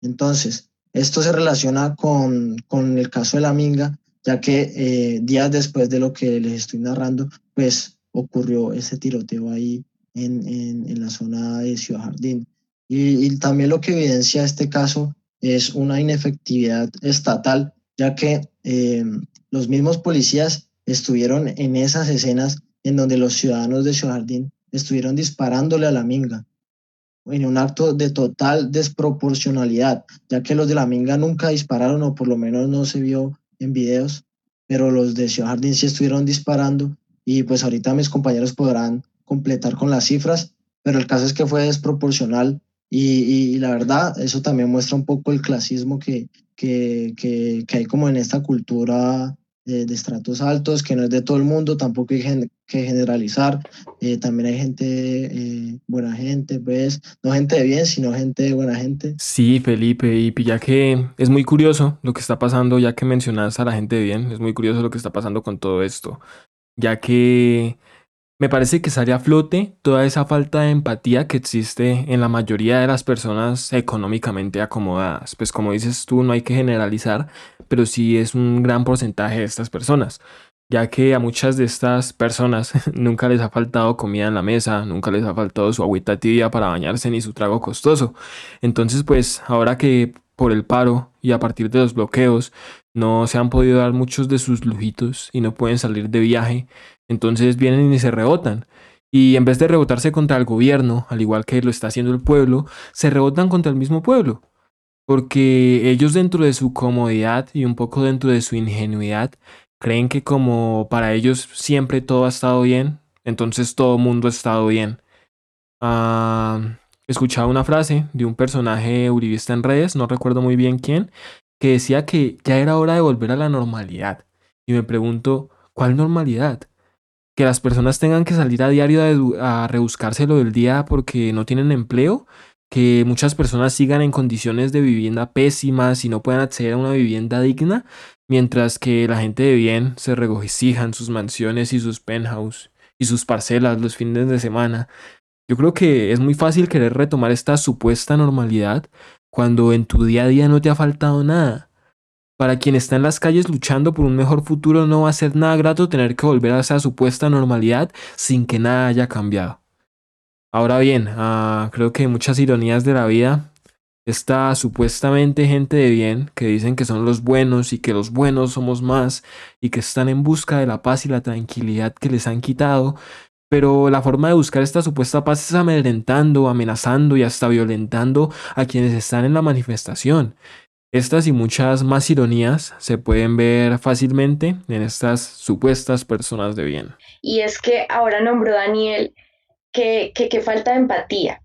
Entonces, esto se relaciona con, con el caso de la Minga, ya que eh, días después de lo que les estoy narrando, pues ocurrió ese tiroteo ahí en, en, en la zona de Ciudad Jardín. Y, y, también lo que evidencia este caso es una inefectividad estatal, ya que eh, los mismos policías estuvieron en esas escenas en donde los ciudadanos de Ciudad Jardín estuvieron disparándole a la minga en un acto de total desproporcionalidad, ya que los de la Minga nunca dispararon o por lo menos no se vio en videos, pero los de Ciudad Jardín sí estuvieron disparando y pues ahorita mis compañeros podrán completar con las cifras, pero el caso es que fue desproporcional y, y, la verdad eso también muestra un poco el clasismo que, que, que, que hay como en esta cultura de, estratos altos, que no es de todo el mundo, tampoco hay que generalizar, eh, también hay gente, eh, buena gente, pues, no gente de bien, sino gente buena gente. Sí, Felipe, y ya que es muy curioso lo que está pasando, ya que mencionas a la gente de bien, es muy curioso lo que está pasando con todo esto, ya que me parece que sale a flote toda esa falta de empatía que existe en la mayoría de las personas económicamente acomodadas. Pues como dices tú, no hay que generalizar, pero sí es un gran porcentaje de estas personas, ya que a muchas de estas personas (laughs) nunca les ha faltado comida en la mesa, nunca les ha faltado su agüita tibia para bañarse ni su trago costoso. Entonces, pues ahora que por el paro y a partir de los bloqueos no se han podido dar muchos de sus lujitos y no pueden salir de viaje, entonces vienen y se rebotan. Y en vez de rebotarse contra el gobierno, al igual que lo está haciendo el pueblo, se rebotan contra el mismo pueblo. Porque ellos dentro de su comodidad y un poco dentro de su ingenuidad, creen que como para ellos siempre todo ha estado bien, entonces todo mundo ha estado bien. Ah, escuchaba una frase de un personaje uribista en redes, no recuerdo muy bien quién, que decía que ya era hora de volver a la normalidad. Y me pregunto, ¿cuál normalidad? Que las personas tengan que salir a diario a, rebuscarse lo del día porque no tienen empleo, que muchas personas sigan en condiciones de vivienda pésimas y no puedan acceder a una vivienda digna, mientras que la gente de bien se regocija en sus mansiones y sus penthouse y sus parcelas los fines de semana yo creo que es muy fácil querer retomar esta supuesta normalidad cuando en tu día a día no te ha faltado nada. Para quien está en las calles luchando por un mejor futuro no va a ser nada grato tener que volver a esa supuesta normalidad sin que nada haya cambiado. Ahora bien, uh, creo que muchas ironías de la vida, esta supuestamente gente de bien que dicen que son los buenos y que los buenos somos más y que están en busca de la paz y la tranquilidad que les han quitado, pero la forma de buscar esta supuesta paz es amedrentando, amenazando y hasta violentando a quienes están en la manifestación. Estas y muchas más ironías se pueden ver fácilmente en estas supuestas personas de bien. Y es que ahora nombró Daniel que, que, falta de empatía.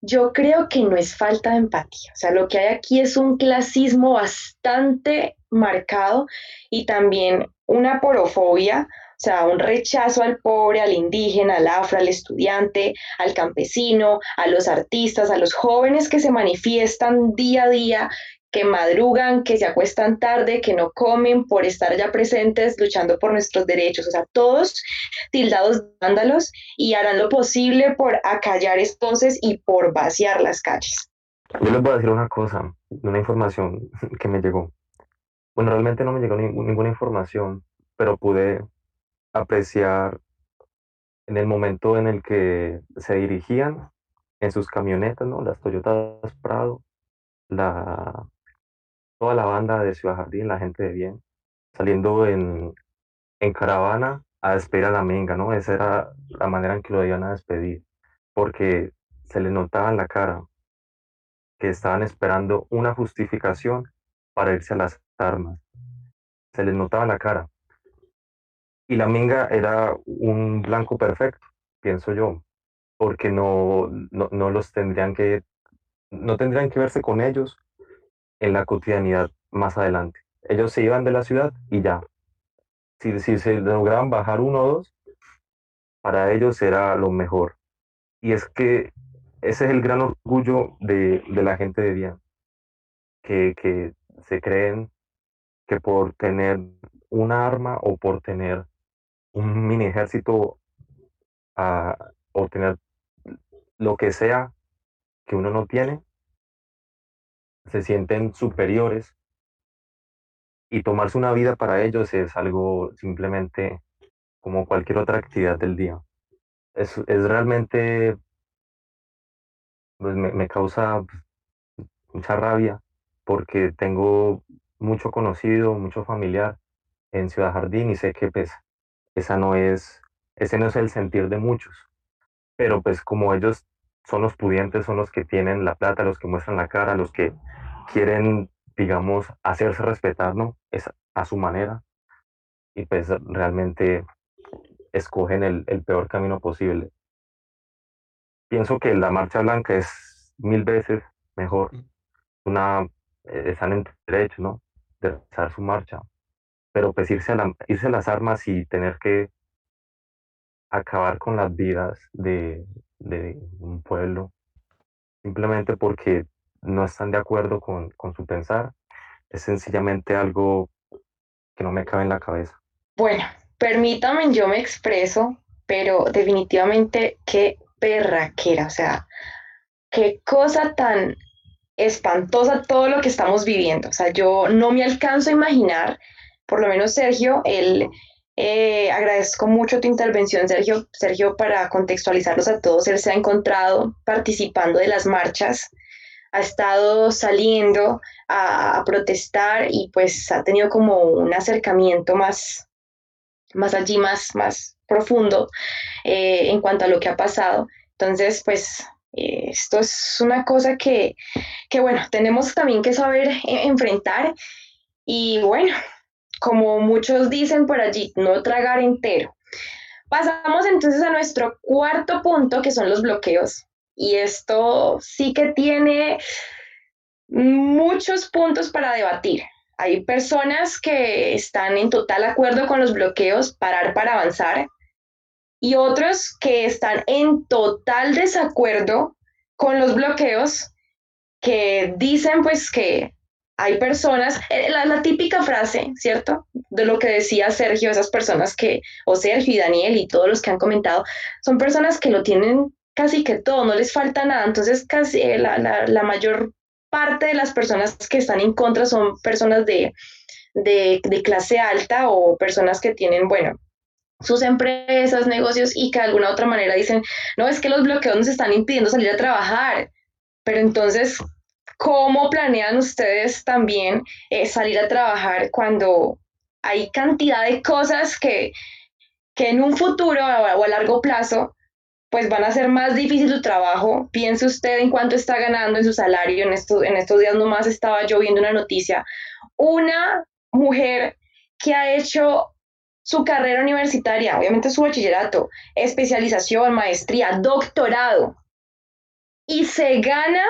Yo creo que no es falta de empatía. O sea, lo que hay aquí es un clasismo bastante marcado y también una porofobia, o sea, un rechazo al pobre, al indígena, al afro, al estudiante, al campesino, a los artistas, a los jóvenes que se manifiestan día a día, que madrugan, que se acuestan tarde, que no comen por estar ya presentes luchando por nuestros derechos. O sea, todos tildados vándalos y harán lo posible por acallar entonces y por vaciar las calles. Yo les voy a decir una cosa, una información (laughs) que me llegó. Bueno, realmente no me llegó ninguna información, pero pude apreciar en el momento en el que se dirigían en sus camionetas, ¿no? Las Toyotas Prado, toda la banda de Ciudad Jardín, la gente de bien, saliendo en, en caravana a despedir a la menga, ¿no? Esa era la manera en que lo iban a despedir, porque se les notaba en la cara que estaban esperando una justificación para irse a las armas. Se les notaba en la cara. Y la minga era un blanco perfecto, pienso yo, porque no, no, no los tendrían que, no tendrían que verse con ellos en la cotidianidad más adelante. Ellos se iban de la ciudad y ya. Si, si se lograban bajar uno o dos, para ellos era lo mejor. Y es que ese es el gran orgullo de, de la gente de Día, que, que se creen que por tener un arma o por tener un mini ejército a, o tener lo que sea que uno no tiene, se sienten superiores y tomarse una vida para ellos es algo simplemente como cualquier otra actividad del día. Es, es realmente, pues me, me causa mucha rabia porque tengo mucho conocido, mucho familiar en Ciudad Jardín y sé que pues esa no es, ese no es el sentir de muchos. Pero pues como ellos son los pudientes, son los que tienen la plata, los que muestran la cara, los que quieren, digamos, hacerse respetar, ¿no? Es a su manera y pues realmente escogen el, el peor camino posible. Pienso que la marcha blanca es mil veces mejor. Una, eh, están en derecho, ¿no? De realizar su marcha. Pero pues irse a, las armas y tener que acabar con las vidas de, de un pueblo simplemente porque no están de acuerdo con, con su pensar, es sencillamente algo que no me cabe en la cabeza. Bueno, permítame, yo me expreso, pero definitivamente qué perraquera, o sea, qué cosa tan espantosa todo lo que estamos viviendo. O sea, yo no me alcanzo a imaginar, por lo menos Sergio, el, eh, agradezco mucho tu intervención, Sergio. Sergio, para contextualizarlos a todos, él se ha encontrado participando de las marchas ha estado saliendo a, protestar y pues ha tenido como un acercamiento más, más allí, más, más profundo eh, en cuanto a lo que ha pasado. Entonces, pues eh, esto es una cosa que, que, bueno, tenemos también que saber e, enfrentar y bueno, como muchos dicen por allí, no tragar entero. Pasamos entonces a nuestro cuarto punto, que son los bloqueos. Y esto sí que tiene muchos puntos para debatir. Hay personas que están en total acuerdo con los bloqueos, parar para avanzar, y otros que están en total desacuerdo con los bloqueos, que dicen pues que hay personas, eh, la, la, típica frase, ¿cierto? De lo que decía Sergio, esas personas que, o Sergio y Daniel y todos los que han comentado, son personas que lo tienen casi que todo, no les falta nada. Entonces, casi eh, la, la, mayor parte de las personas que están en contra son personas de, de, de, clase alta o personas que tienen, bueno, sus empresas, negocios y que de alguna otra manera dicen, no, es que los bloqueos nos están impidiendo salir a trabajar. Pero entonces, ¿cómo planean ustedes también eh, salir a trabajar cuando hay cantidad de cosas que, que en un futuro o a largo plazo pues van a ser más difícil su trabajo. Piense usted en cuánto está ganando en su salario. En, estos, en estos días nomás estaba yo viendo una noticia. Una mujer que ha hecho su carrera universitaria, obviamente su bachillerato, especialización, maestría, doctorado, y se gana,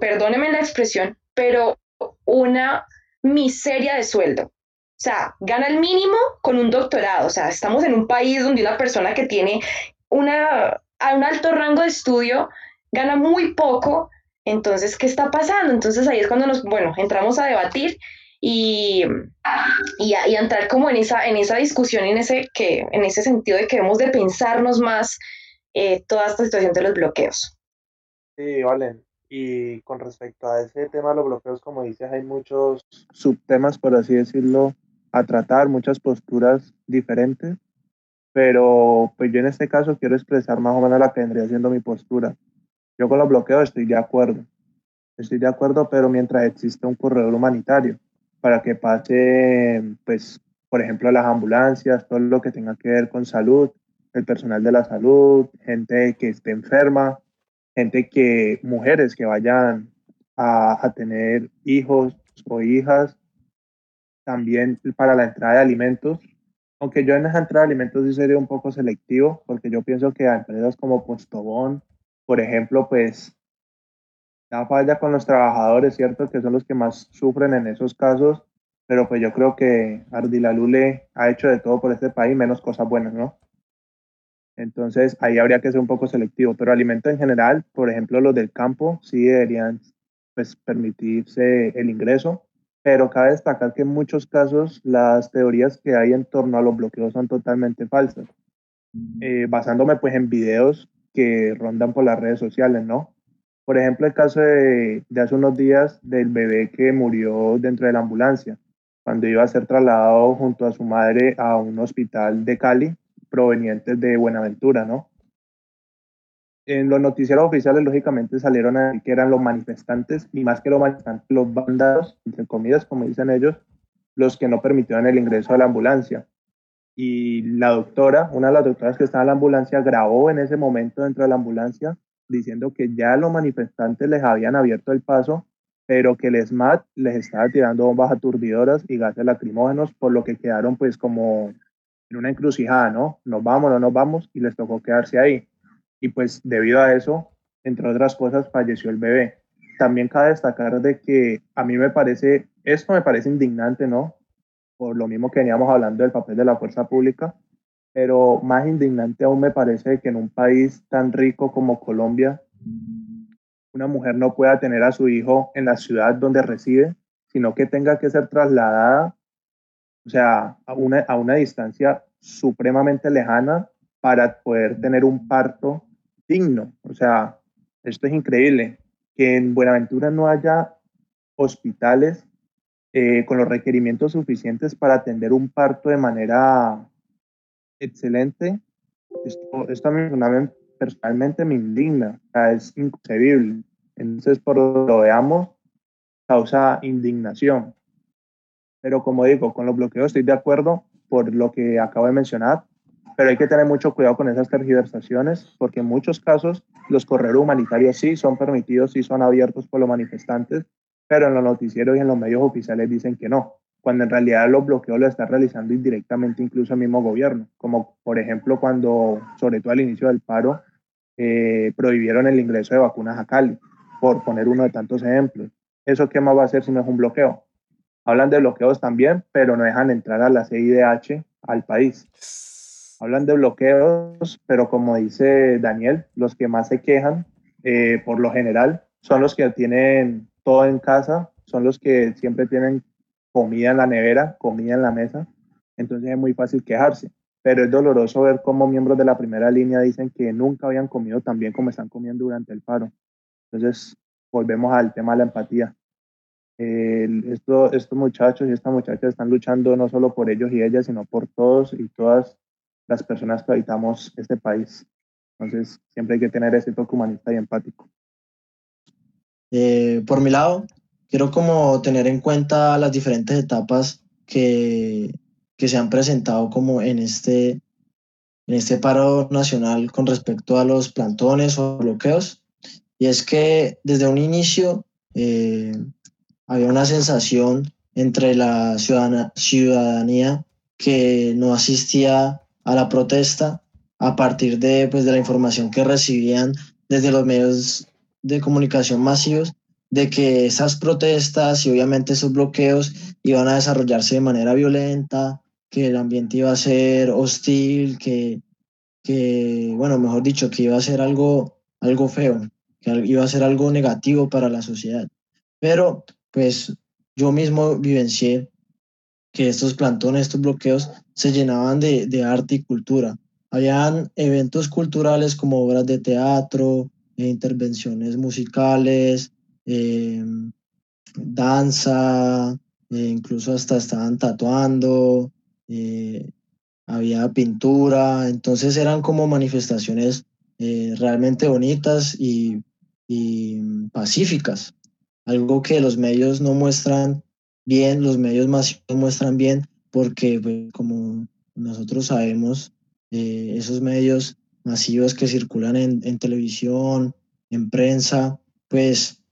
perdóneme la expresión, pero una miseria de sueldo. O sea, gana el mínimo con un doctorado. O sea, estamos en un país donde una persona que tiene una, a un alto rango de estudio gana muy poco. Entonces, ¿qué está pasando? Entonces ahí es cuando nos, bueno, entramos a debatir y, y, a, entrar como en esa, en esa discusión, en ese, que, en ese sentido de que debemos de pensarnos más eh, toda esta situación de los bloqueos. Sí, Valen. Y con respecto a ese tema los bloqueos, como dices, hay muchos subtemas, por así decirlo, a tratar, muchas posturas diferentes. Pero pues yo en este caso quiero expresar más o menos la que vendría siendo mi postura. Yo con los bloqueos estoy de acuerdo. Estoy de acuerdo, pero mientras exista un corredor humanitario para que pase, pues, por ejemplo, las ambulancias, todo lo que tenga que ver con salud, el personal de la salud, gente que esté enferma, gente que, mujeres que vayan a, a tener hijos o hijas, también para la entrada de alimentos, aunque yo en esa entrada de alimentos sí sería un poco selectivo, porque yo pienso que a empresas como Postobón, por ejemplo, pues da falla con los trabajadores, ¿cierto? Que son los que más sufren en esos casos, pero pues yo creo que Ardilalule ha hecho de todo por este país, menos cosas buenas, ¿no? Entonces ahí habría que ser un poco selectivo, pero alimentos en general, por ejemplo, los del campo, sí deberían pues permitirse el ingreso, pero cabe destacar que en muchos casos las teorías que hay en torno a los bloqueos son totalmente falsas, eh, basándome pues en videos que rondan por las redes sociales, ¿no? Por ejemplo, el caso de, de hace unos días del bebé que murió dentro de la ambulancia, cuando iba a ser trasladado junto a su madre a un hospital de Cali provenientes de Buenaventura, ¿no? En los noticieros oficiales, lógicamente, salieron a decir que eran los manifestantes, y más que los manifestantes, los bandados, entre comillas, como dicen ellos, los que no permitieron el ingreso a la ambulancia. Y la doctora, una de las doctoras que estaba en la ambulancia, grabó en ese momento dentro de la ambulancia diciendo que ya los manifestantes les habían abierto el paso, pero que el SMAT les estaba tirando bombas aturdidoras y gases lacrimógenos, por lo que quedaron pues como en una encrucijada, ¿no? Nos vamos, no nos vamos, y les tocó quedarse ahí. Y pues debido a eso, entre otras cosas, falleció el bebé. También cabe destacar de que a mí me parece, esto me parece indignante, ¿no? Por lo mismo que veníamos hablando del papel de la fuerza pública, pero más indignante aún me parece que en un país tan rico como Colombia, una mujer no pueda tener a su hijo en la ciudad donde reside, sino que tenga que ser trasladada o sea, a una, a una distancia supremamente lejana para poder tener un parto digno. O sea, esto es increíble, que en Buenaventura no haya hospitales eh, con los requerimientos suficientes para atender un parto de manera excelente. Esto, esto a mí personalmente me indigna, o es inconcebible. Entonces, por lo veamos, causa indignación. Pero como digo, con los bloqueos estoy de acuerdo por lo que acabo de mencionar, pero hay que tener mucho cuidado con esas tergiversaciones, porque en muchos casos los correos humanitarios sí son permitidos, sí son abiertos por los manifestantes, pero en los noticieros y en los medios oficiales dicen que no, cuando en realidad los bloqueos lo está realizando indirectamente incluso el mismo gobierno, como por ejemplo cuando, sobre todo al inicio del paro, eh, prohibieron el ingreso de vacunas a Cali, por poner uno de tantos ejemplos. ¿Eso qué más va a hacer si no es un bloqueo? Hablan de bloqueos también, pero no dejan entrar a la CIDH al país. Hablan de bloqueos, pero como dice Daniel, los que más se quejan, eh, por lo general, son los que tienen todo en casa, son los que siempre tienen comida en la nevera, comida en la mesa, entonces es muy fácil quejarse. Pero es doloroso ver cómo miembros de la primera línea dicen que nunca habían comido tan bien como están comiendo durante el paro. Entonces, volvemos al tema de la empatía esto, estos muchachos y estas muchachas están luchando no solo por ellos y ellas, sino por todos y todas las personas que habitamos este país. Entonces, siempre hay que tener ese toque humanista y empático. Eh, por mi lado, quiero como tener en cuenta las diferentes etapas que, que se han presentado como en este, en este paro nacional con respecto a los plantones o bloqueos. Y es que desde un inicio eh, había una sensación entre la ciudadanía que no asistía a la protesta a partir de, pues, de la información que recibían desde los medios de comunicación masivos de que esas protestas y obviamente esos bloqueos iban a desarrollarse de manera violenta, que el ambiente iba a ser hostil, que, que bueno, mejor dicho, que iba a ser algo, algo feo, que iba a ser algo negativo para la sociedad. Pero pues yo mismo vivencié que estos plantones, estos bloqueos se llenaban de, arte y cultura. Habían eventos culturales como obras de teatro, e intervenciones musicales, eh, danza, eh, incluso hasta estaban tatuando, eh, había pintura, entonces eran como manifestaciones realmente bonitas y, y pacíficas, algo que los medios no muestran bien, los medios masivos muestran bien, porque pues, como nosotros sabemos, esos medios masivos que circulan en, en, televisión, en prensa, pues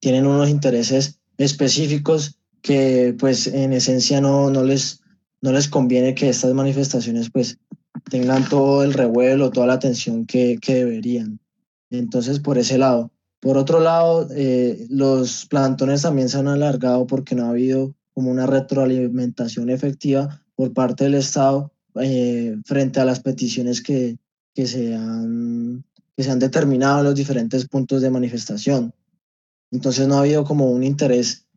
tienen unos intereses específicos que pues en esencia no, no, les, no les conviene que estas manifestaciones pues tengan todo el revuelo, toda la atención que, que deberían. Entonces, por ese lado. Por otro lado, eh, los plantones también se han alargado porque no ha habido como una retroalimentación efectiva por parte del Estado eh, frente a las peticiones que, que, se han, que se han determinado en los diferentes puntos de manifestación. Entonces no ha habido como un interés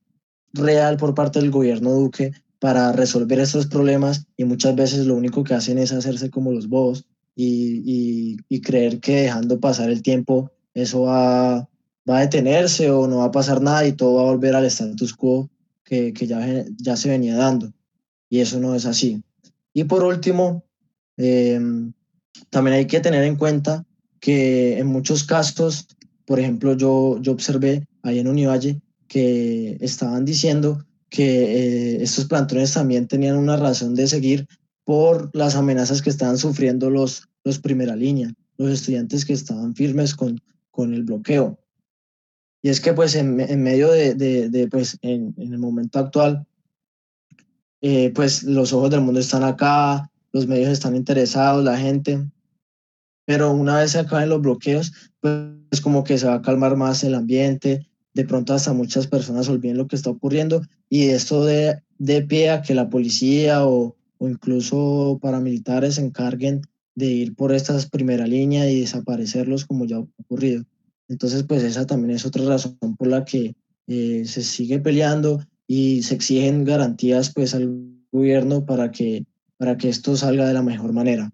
real por parte del gobierno Duque para resolver estos problemas y muchas veces lo único que hacen es hacerse como los bobos y, y, creer que dejando pasar el tiempo eso va, va, a detenerse o no va a pasar nada y todo va a volver al status quo que, que ya, ya se venía dando. Y eso no es así. Y por último, eh, también hay que tener en cuenta que en muchos casos, por ejemplo, yo, yo observé ahí en Univalle, que estaban diciendo que eh, estos plantones también tenían una razón de seguir por las amenazas que estaban sufriendo los, los primera línea, los estudiantes que estaban firmes con, con el bloqueo. Y es que pues en, medio de, pues en, el momento actual, eh, pues los ojos del mundo están acá, los medios están interesados, la gente, pero una vez se acaben los bloqueos, pues como que se va a calmar más el ambiente, de pronto hasta muchas personas olviden lo que está ocurriendo. Y esto de, de pie a que la policía o, o incluso paramilitares se encarguen de ir por esta primera línea y desaparecerlos como ya ha ocurrido. Entonces, pues esa también es otra razón por la que eh, se sigue peleando y se exigen garantías pues al gobierno para que, para que esto salga de la mejor manera.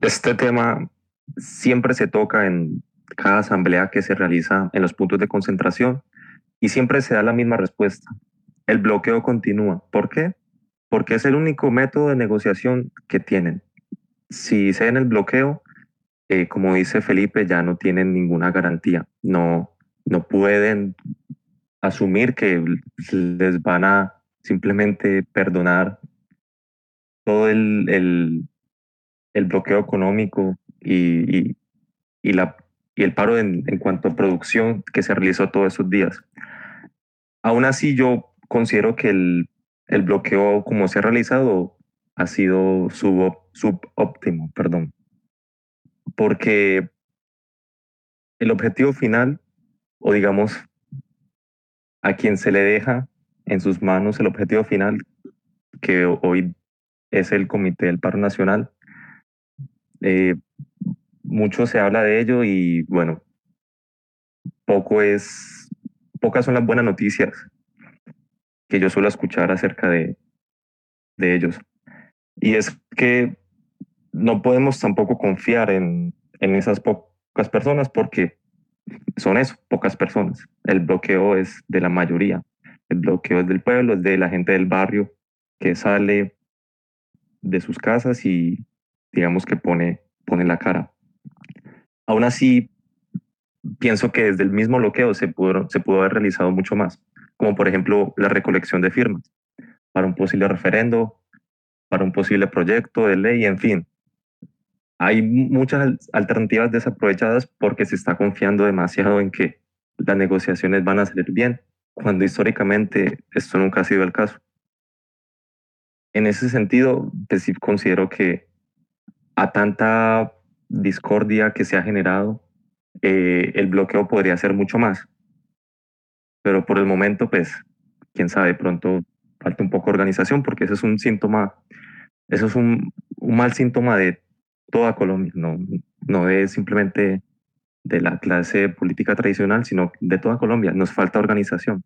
Este tema siempre se toca en cada asamblea que se realiza en los puntos de concentración y siempre se da la misma respuesta. El bloqueo continúa. ¿Por qué? Porque es el único método de negociación que tienen. Si se en el bloqueo, eh, como dice Felipe, ya no tienen ninguna garantía. No, no pueden asumir que les van a simplemente perdonar todo el, el, bloqueo económico y, y, la y el paro en, en cuanto a producción que se realizó todos esos días. Aún así, yo considero que el, el bloqueo como se ha realizado ha sido sub, subóptimo, perdón, porque el objetivo final, o digamos, a quien se le deja en sus manos el objetivo final, que hoy es el Comité del Paro Nacional, eh, mucho se habla de ello y bueno, poco es, pocas son las buenas noticias que yo suelo escuchar acerca de, de ellos. Y es que no podemos tampoco confiar en, en esas pocas personas porque son eso, pocas personas. El bloqueo es de la mayoría. El bloqueo es del pueblo, es de la gente del barrio que sale de sus casas y digamos que pone, pone la cara. Aún así, pienso que desde el mismo bloqueo se pudo, se pudo haber realizado mucho más, como por ejemplo la recolección de firmas para un posible referendo, para un posible proyecto de ley, en fin. Hay muchas alternativas desaprovechadas porque se está confiando demasiado en que las negociaciones van a salir bien, cuando históricamente esto nunca ha sido el caso. en ese sentido, pues sí considero que a tanta discordia que se ha generado, eh, el bloqueo podría ser mucho más. Pero por el momento, pues, quién sabe, pronto falta un poco de organización, porque eso es un síntoma, eso es un, un mal síntoma de toda Colombia, no, no es simplemente de la clase política tradicional, sino de toda Colombia. Nos falta organización.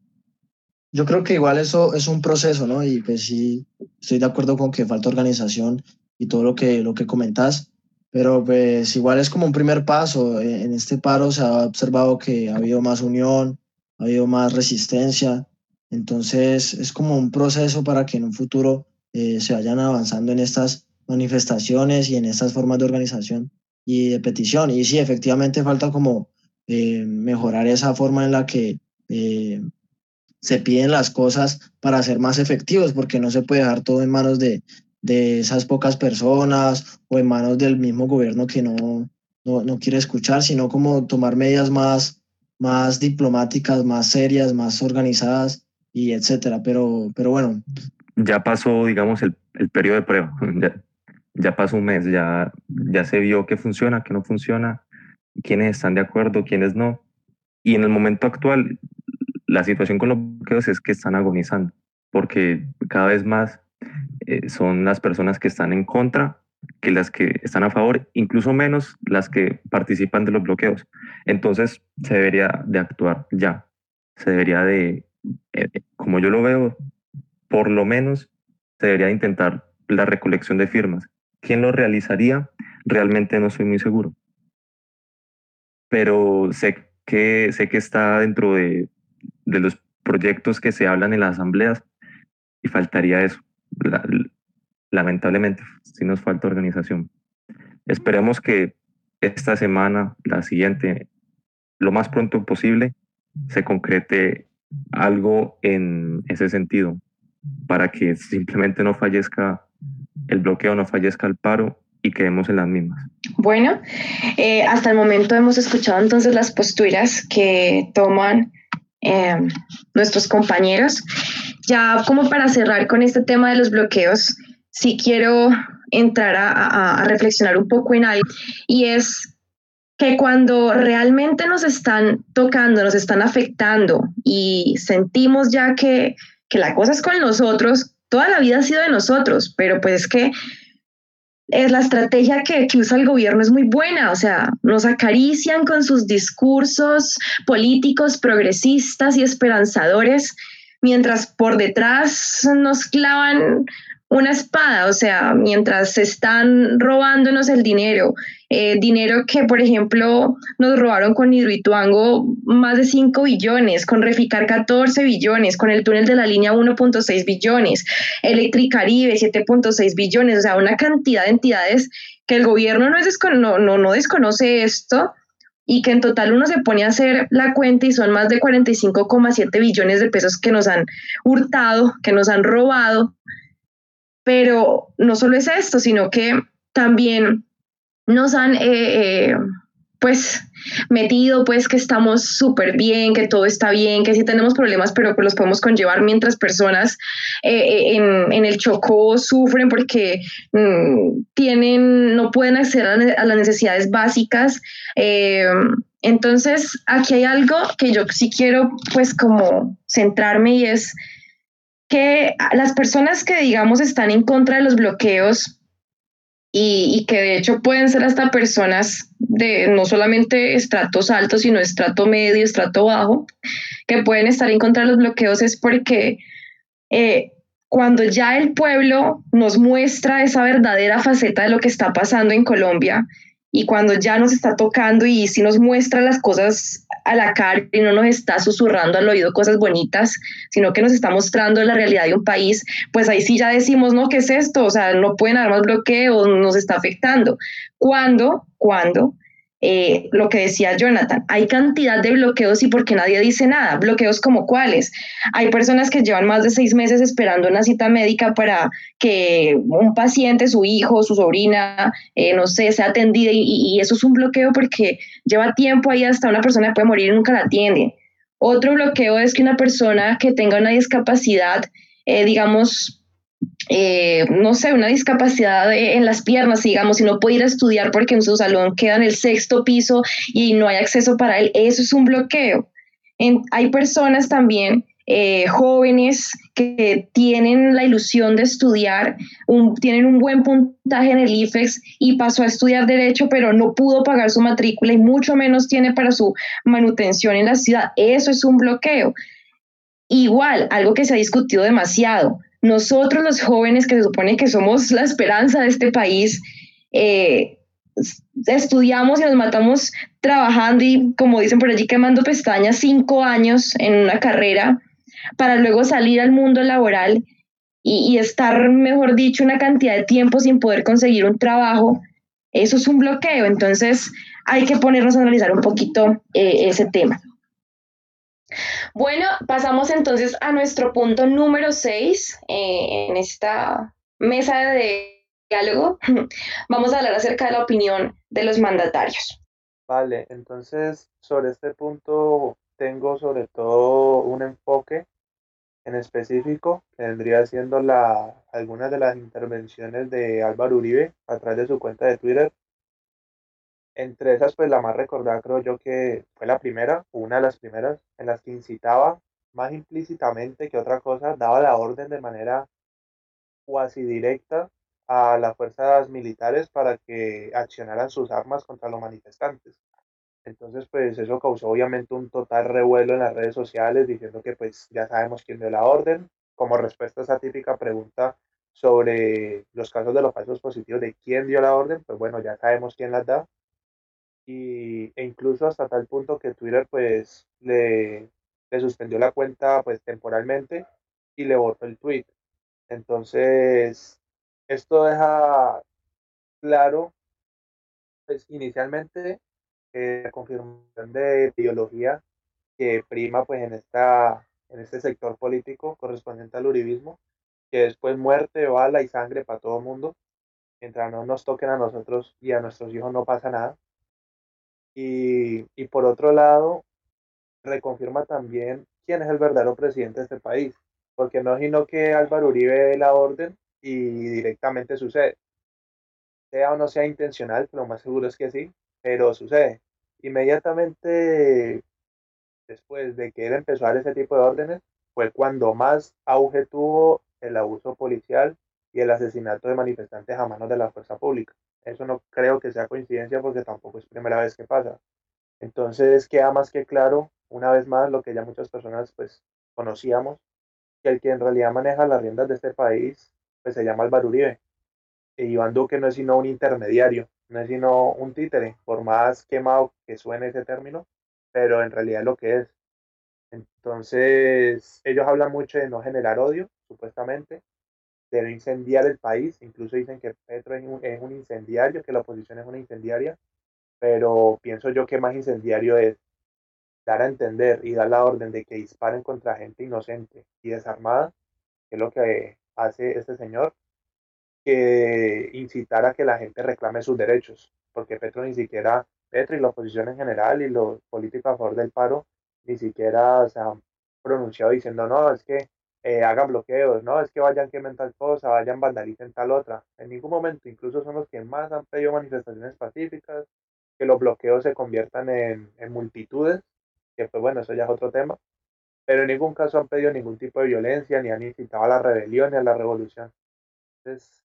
Yo creo que igual eso es un proceso, ¿no? Y pues sí, estoy de acuerdo con que falta organización y todo lo que, lo que comentas, pero pues igual es como un primer paso. En este paro se ha observado que ha habido más unión, ha habido más resistencia, entonces es como un proceso para que en un futuro eh, se vayan avanzando en estas manifestaciones y en estas formas de organización y de petición. Y sí, efectivamente falta como eh, mejorar esa forma en la que eh, se piden las cosas para ser más efectivos, porque no se puede dejar todo en manos de, de esas pocas personas o en manos del mismo gobierno que no, no, no, quiere escuchar, sino como tomar medidas más, más diplomáticas, más serias, más organizadas y etcétera. Pero, pero bueno. Ya pasó, digamos, el, el periodo de prueba. (laughs) Ya, pasó un mes, ya, ya se vio qué funciona, qué no funciona, quiénes están de acuerdo, quiénes no. Y en el momento actual, la situación con los bloqueos es que están agonizando, porque cada vez más eh, son las personas que están en contra que las que están a favor, incluso menos las que participan de los bloqueos. Entonces se debería de actuar ya, se debería de, eh, como yo lo veo, por lo menos se debería de intentar la recolección de firmas. ¿Quién lo realizaría? Realmente no soy muy seguro. Pero sé que, sé que está dentro de, de los proyectos que se hablan en las asambleas y faltaría eso. lamentablemente, si nos falta organización. Esperemos que esta semana, la siguiente, lo más pronto posible, se concrete algo en ese sentido, para que simplemente no fallezca el bloqueo, no fallezca el paro y quedemos en las mismas. Bueno, eh, hasta el momento hemos escuchado entonces las posturas que toman eh, nuestros compañeros. Ya como para cerrar con este tema de los bloqueos, sí quiero entrar a, a reflexionar un poco en algo y es que cuando realmente nos están tocando, nos están afectando y sentimos ya que, que la cosa es con nosotros, toda la vida ha sido de nosotros, pero pues es que es la estrategia que, usa el gobierno es muy buena, o sea, nos acarician con sus discursos políticos progresistas y esperanzadores, mientras por detrás nos clavan una espada, o sea, mientras están robándonos el dinero, eh, dinero que, por ejemplo, nos robaron con Hidroituango más de 5 billones, con Reficar 14 billones, con el túnel de la línea 1.6 billones, Electricaribe 7.6 billones, o sea, una cantidad de entidades que el gobierno no, es no, no desconoce esto y que en total uno se pone a hacer la cuenta y son más de 45,7 billones de pesos que nos han hurtado, que nos han robado pero no solo es esto, sino que también nos han, eh, eh, pues, metido, pues, que estamos súper bien, que todo está bien, que sí tenemos problemas, pero que los podemos conllevar mientras personas eh, en, el Chocó sufren porque mm, tienen, no pueden acceder a, las necesidades básicas. entonces, aquí hay algo que yo sí quiero, pues, como centrarme y es que las personas que, digamos, están en contra de los bloqueos y, que de hecho pueden ser hasta personas de no solamente estratos altos, sino estrato medio, estrato bajo, que pueden estar en contra de los bloqueos es porque eh, cuando ya el pueblo nos muestra esa verdadera faceta de lo que está pasando en Colombia y cuando ya nos está tocando y si nos muestra las cosas a la cara y no nos está susurrando al oído cosas bonitas, sino que nos está mostrando la realidad de un país, pues ahí sí ya decimos, no, ¿qué es esto? O sea, no pueden haber más bloqueos, nos está afectando. ¿Cuándo? ¿Cuándo? Eh, lo que decía Jonathan, hay cantidad de bloqueos y porque nadie dice nada. Bloqueos como cuáles. Hay personas que llevan más de seis meses esperando una cita médica para que un paciente, su hijo, su sobrina, eh, no sé, sea atendida y, eso es un bloqueo porque lleva tiempo ahí hasta una persona puede morir y nunca la atiende. Otro bloqueo es que una persona que tenga una discapacidad, eh, digamos, eh, no sé, una discapacidad en las piernas, digamos, y no puede ir a estudiar porque en su salón queda en el sexto piso y no hay acceso para él, eso es un bloqueo. hay personas también eh, jóvenes que tienen la ilusión de estudiar, tienen un buen puntaje en el IFEX y pasó a estudiar derecho, pero no pudo pagar su matrícula y mucho menos tiene para su manutención en la ciudad. Eso es un bloqueo. Igual, algo que se ha discutido demasiado. Nosotros los jóvenes que se supone que somos la esperanza de este país, eh, estudiamos y nos matamos trabajando y, como dicen por allí, quemando pestañas cinco años en una carrera para luego salir al mundo laboral y, estar, mejor dicho, una cantidad de tiempo sin poder conseguir un trabajo, eso es un bloqueo. Entonces hay que ponernos a analizar un poquito eh, ese tema. Bueno, pasamos entonces a nuestro punto número 6 eh, en esta mesa de diálogo. (laughs) Vamos a hablar acerca de la opinión de los mandatarios. Vale, entonces sobre este punto tengo sobre todo un enfoque en específico, que vendría siendo la, algunas de las intervenciones de Álvaro Uribe a través de su cuenta de Twitter. Entre esas, pues la más recordada creo yo que fue la primera, una de las primeras, en las que incitaba más implícitamente que otra cosa, daba la orden de manera cuasi directa a las fuerzas militares para que accionaran sus armas contra los manifestantes. Entonces, pues eso causó obviamente un total revuelo en las redes sociales diciendo que pues ya sabemos quién dio la orden. Como respuesta a esa típica pregunta sobre los casos de los falsos positivos de quién dio la orden, pues bueno, ya sabemos quién las da. Y, e incluso hasta tal punto que Twitter pues le, le suspendió la cuenta pues temporalmente y le borró el tweet. Entonces, esto deja claro, pues inicialmente eh, confirmación de ideología que prima pues en, esta, en este sector político correspondiente al uribismo, que después muerte, bala y sangre para todo el mundo. Mientras no nos toquen a nosotros y a nuestros hijos no pasa nada. Y, y por otro lado, reconfirma también quién es el verdadero presidente de este país. Porque no es sino que Álvaro Uribe dé la orden y directamente sucede. Sea o no sea intencional, lo más seguro es que sí, pero sucede. Inmediatamente después de que él empezó a dar ese tipo de órdenes, fue cuando más auge tuvo el abuso policial y el asesinato de manifestantes a manos de la fuerza pública. Eso no creo que sea coincidencia porque tampoco es primera vez que pasa. Entonces queda más que claro, una vez más, lo que ya muchas personas pues conocíamos, que el que en realidad maneja las riendas de este país pues se llama Álvaro Uribe. Y Iván Duque no es sino un intermediario no es sino un títere, por más quemado que suene ese término, pero en realidad lo que es. Entonces, ellos hablan mucho de no generar odio, supuestamente, de incendiar el país, incluso dicen que Petro es un, es un incendiario, que la oposición es una incendiaria, pero pienso yo que más incendiario es dar a entender y dar la orden de que disparen contra gente inocente y desarmada, que es lo que hace este señor, que incitar a que la gente reclame sus derechos, porque Petro ni siquiera, Petro y la oposición en general y los políticos a favor del paro, ni siquiera se han pronunciado diciendo, no, es que eh, hagan bloqueos, no, es que vayan quemen tal cosa, vayan vandalicen tal otra. En ningún momento, incluso son los que más han pedido manifestaciones pacíficas, que los bloqueos se conviertan en, multitudes, que pues bueno, eso ya es otro tema, pero en ningún caso han pedido ningún tipo de violencia, ni han incitado a la rebelión ni a la revolución. Entonces,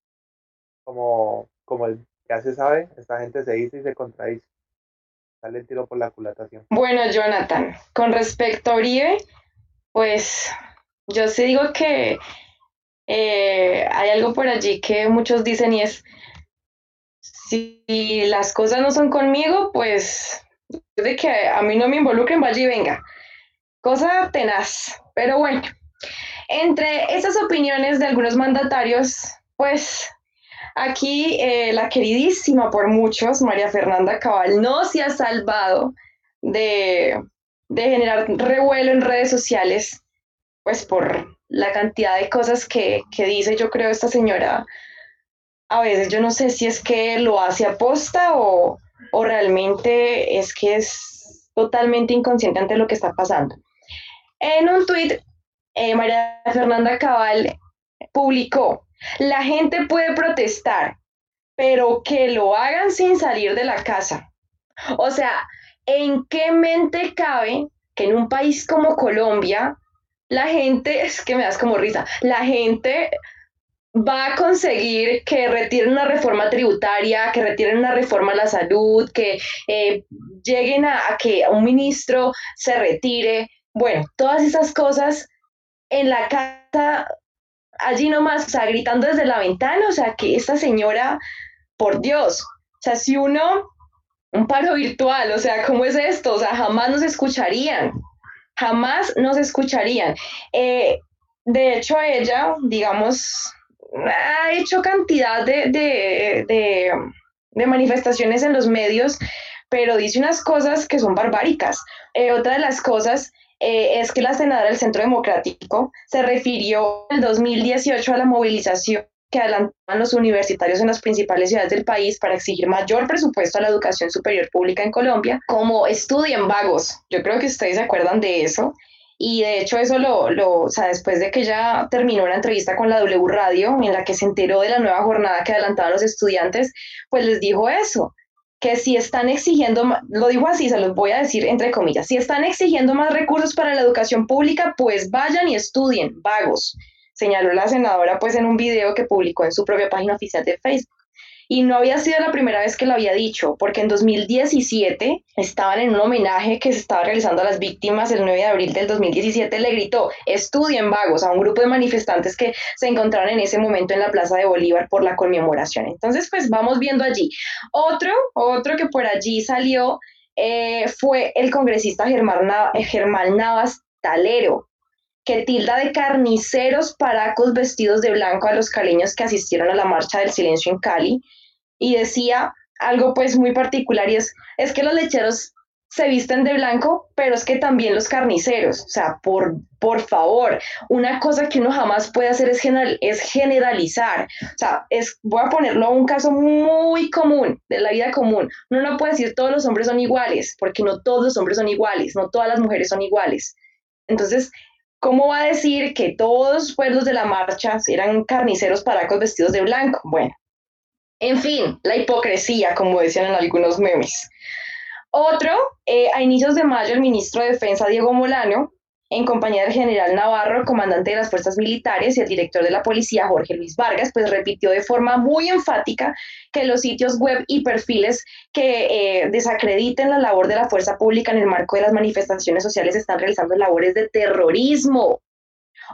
como, como ya se sabe, esta gente se dice y se contradice. Sale el tiro por la culatación. Bueno, Jonathan, con respecto a Uribe, pues yo sí digo que eh, hay algo por allí que muchos dicen y es, si las cosas no son conmigo, pues de que a mí no me involucren, vaya y venga. Cosa tenaz. Pero bueno, entre esas opiniones de algunos mandatarios, pues Aquí eh, la queridísima por muchos, María Fernanda Cabal, no se ha salvado de, generar revuelo en redes sociales, pues por la cantidad de cosas que, dice, yo creo, esta señora. A veces yo no sé si es que lo hace aposta o, o realmente es que es totalmente inconsciente ante lo que está pasando. En un tuit, eh, María Fernanda Cabal publicó, la gente puede protestar, pero que lo hagan sin salir de la casa. O sea, ¿en qué mente cabe que en un país como Colombia la gente, (laughs) es que me das como risa, la gente va a conseguir que retiren una reforma tributaria, que retiren una reforma a la salud, que eh, lleguen a, que un ministro se retire. Bueno, todas esas cosas en la casa, allí nomás, o sea, gritando desde la ventana, o sea, que esta señora, por Dios, o sea, si uno, un paro virtual, o sea, ¿cómo es esto? O sea, jamás nos escucharían, jamás nos escucharían. Eh, de hecho, ella, digamos, ha hecho cantidad de, de, manifestaciones en los medios, pero dice unas cosas que son barbáricas. Eh, otra de las cosas eh, es que la senadora del Centro Democrático se refirió en el 2018 a la movilización que adelantaban los universitarios en las principales ciudades del país para exigir mayor presupuesto a la educación superior pública en Colombia, como estudien vagos. Yo creo que ustedes se acuerdan de eso. Y de hecho eso lo, lo, o sea, después de que ya terminó una entrevista con la W Radio en la que se enteró de la nueva jornada que adelantaban los estudiantes, pues les dijo eso, que si están exigiendo, lo digo así, se los voy a decir entre comillas, si están exigiendo más recursos para la educación pública, pues vayan y estudien, vagos, señaló la senadora pues en un video que publicó en su propia página oficial de Facebook. Y no había sido la primera vez que lo había dicho, porque en 2017 estaban en un homenaje que se estaba realizando a las víctimas el 9 de abril del 2017, le gritó, estudien vagos a un grupo de manifestantes que se encontraron en ese momento en la Plaza de Bolívar por la conmemoración. Entonces, pues vamos viendo allí. Otro, otro que por allí salió eh, fue el congresista Germán, Germán Navas Talero, que tilda de carniceros paracos vestidos de blanco a los caleños que asistieron a la marcha del silencio en Cali. Y decía algo pues muy particular y es, es que los lecheros se visten de blanco, pero es que también los carniceros, o sea, por, por favor, una cosa que uno jamás puede hacer es, general, es generalizar, o sea, es, voy a ponerlo a un caso muy común, de la vida común, uno no puede decir todos los hombres son iguales, porque no todos los hombres son iguales, no todas las mujeres son iguales. Entonces, ¿cómo va a decir que todos los pueblos de la marcha eran carniceros paracos vestidos de blanco? Bueno, en fin, la hipocresía, como decían en algunos memes. Otro, eh, a inicios de mayo, el ministro de Defensa, Diego Molano, en compañía del general Navarro, comandante de las fuerzas militares, y el director de la policía, Jorge Luis Vargas, pues repitió de forma muy enfática que los sitios web y perfiles que eh, desacrediten la labor de la fuerza pública en el marco de las manifestaciones sociales están realizando labores de terrorismo.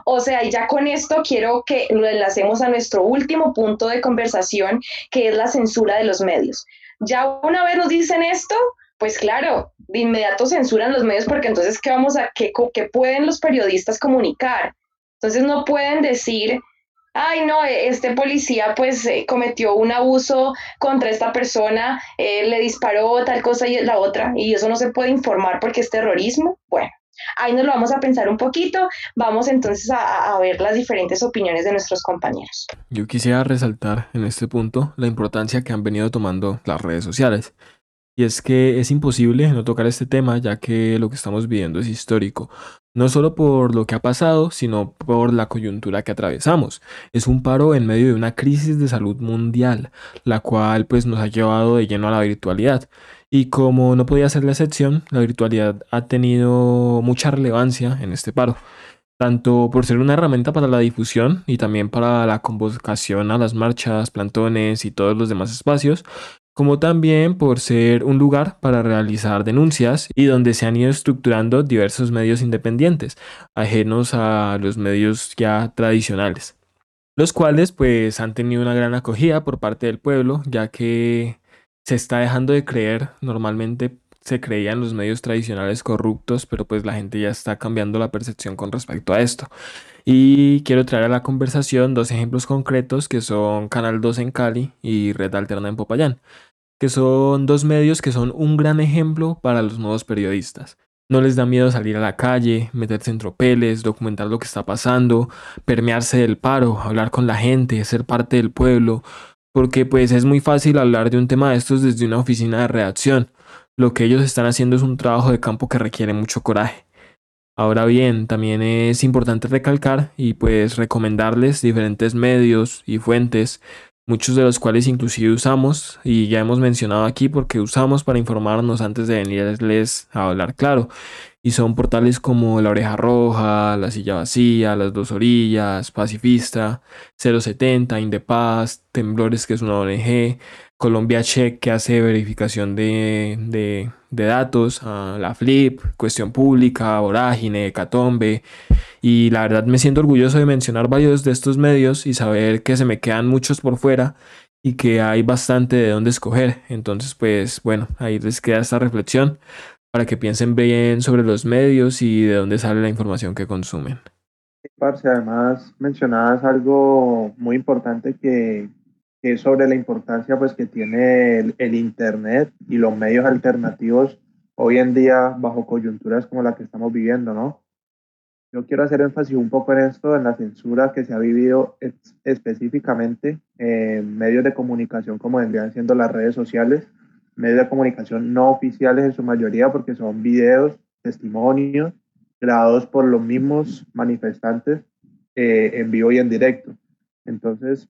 O sea, ya con esto quiero que lo enlacemos a nuestro último punto de conversación, que es la censura de los medios. Ya una vez nos dicen esto, pues claro, de inmediato censuran los medios porque entonces, ¿qué vamos a, qué, qué pueden los periodistas comunicar? Entonces no pueden decir, ay no, este policía pues eh, cometió un abuso contra esta persona, eh, le disparó tal cosa y la otra, y eso no se puede informar porque es terrorismo. Bueno, Ahí nos lo vamos a pensar un poquito. Vamos entonces a, a, ver las diferentes opiniones de nuestros compañeros. Yo quisiera resaltar en este punto la importancia que han venido tomando las redes sociales. Y es que es imposible no tocar este tema ya que lo que estamos viviendo es histórico. No solo por lo que ha pasado, sino por la coyuntura que atravesamos. Es un paro en medio de una crisis de salud mundial, la cual pues nos ha llevado de lleno a la virtualidad. Y como no podía ser la excepción, la virtualidad ha tenido mucha relevancia en este paro, tanto por ser una herramienta para la difusión y también para la convocación a las marchas, plantones y todos los demás espacios, como también por ser un lugar para realizar denuncias y donde se han ido estructurando diversos medios independientes, ajenos a los medios ya tradicionales, los cuales pues han tenido una gran acogida por parte del pueblo, ya que se está dejando de creer, normalmente se creía en los medios tradicionales corruptos, pero pues la gente ya está cambiando la percepción con respecto a esto. Y quiero traer a la conversación dos ejemplos concretos que son Canal 2 en Cali y Red Alterna en Popayán, que son dos medios que son un gran ejemplo para los nuevos periodistas. No les da miedo salir a la calle, meterse en tropeles, documentar lo que está pasando, permearse del paro, hablar con la gente, ser parte del pueblo, porque pues es muy fácil hablar de un tema de estos desde una oficina de redacción. Lo que ellos están haciendo es un trabajo de campo que requiere mucho coraje. Ahora bien, también es importante recalcar y pues recomendarles diferentes medios y fuentes, muchos de los cuales inclusive usamos y ya hemos mencionado aquí porque usamos para informarnos antes de venirles a hablar claro. Y son portales como La Oreja Roja, La Silla Vacía, Las Dos Orillas, Pacifista, 070, Indepaz, Temblores, que es una ONG, Colombia Check, que hace verificación de, de, datos, la Flip, Cuestión Pública, Vorágine, Catombe. Y la verdad me siento orgulloso de mencionar varios de estos medios y saber que se me quedan muchos por fuera y que hay bastante de dónde escoger. Entonces, pues bueno, ahí les queda esta reflexión para que piensen bien sobre los medios y de dónde sale la información que consumen. Parce, además mencionabas algo muy importante que, sobre la importancia pues, que tiene el, el, Internet y los medios alternativos hoy en día bajo coyunturas como la que estamos viviendo, ¿no? Yo quiero hacer énfasis un poco en esto, en la censura que se ha vivido específicamente en medios de comunicación como vendrían siendo las redes sociales medios de comunicación no oficiales en su mayoría, porque son videos, testimonios grabados por los mismos manifestantes eh, en vivo y en directo. Entonces,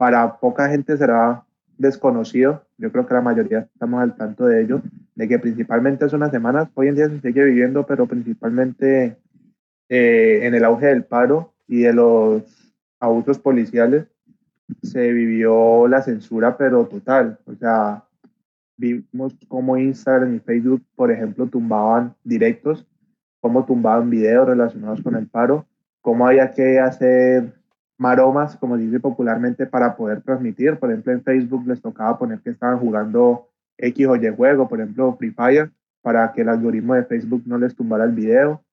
para poca gente será desconocido, yo creo que la mayoría estamos al tanto de ello, de que principalmente hace unas semanas, hoy en día se sigue viviendo, pero principalmente eh, en el auge del paro y de los abusos policiales, se vivió la censura, pero total. O sea, vimos cómo Instagram y Facebook, por ejemplo, tumbaban directos, cómo tumbaban videos relacionados con el paro, cómo había que hacer maromas, como dice popularmente, para poder transmitir. Por ejemplo, en Facebook les tocaba poner que estaban jugando X o Y juego, por ejemplo, Free Fire, para que el algoritmo de Facebook no les tumbara el video,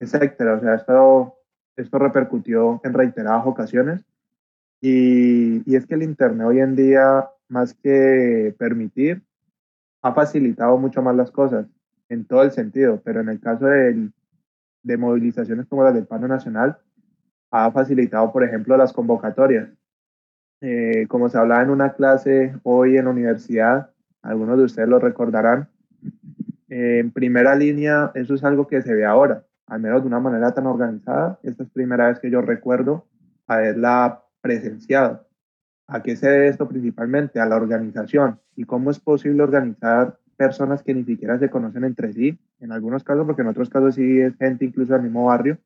etcétera. O sea, esto, esto repercutió en reiteradas ocasiones. Y, y es que el Internet hoy en día, más que permitir, ha facilitado mucho más las cosas en todo el sentido, pero en el caso de, de movilizaciones como las del Pano Nacional, ha facilitado, por ejemplo, las convocatorias. Eh, como se hablaba en una clase hoy en la universidad, algunos de ustedes lo recordarán, eh, en primera línea, eso es algo que se ve ahora, al menos de una manera tan organizada. Esta es la primera vez que yo recuerdo haberla presenciado. ¿A qué se debe esto principalmente? A la organización. ¿Y cómo es posible organizar personas que ni siquiera se conocen entre sí? En algunos casos, porque en otros casos sí es gente incluso del mismo barrio.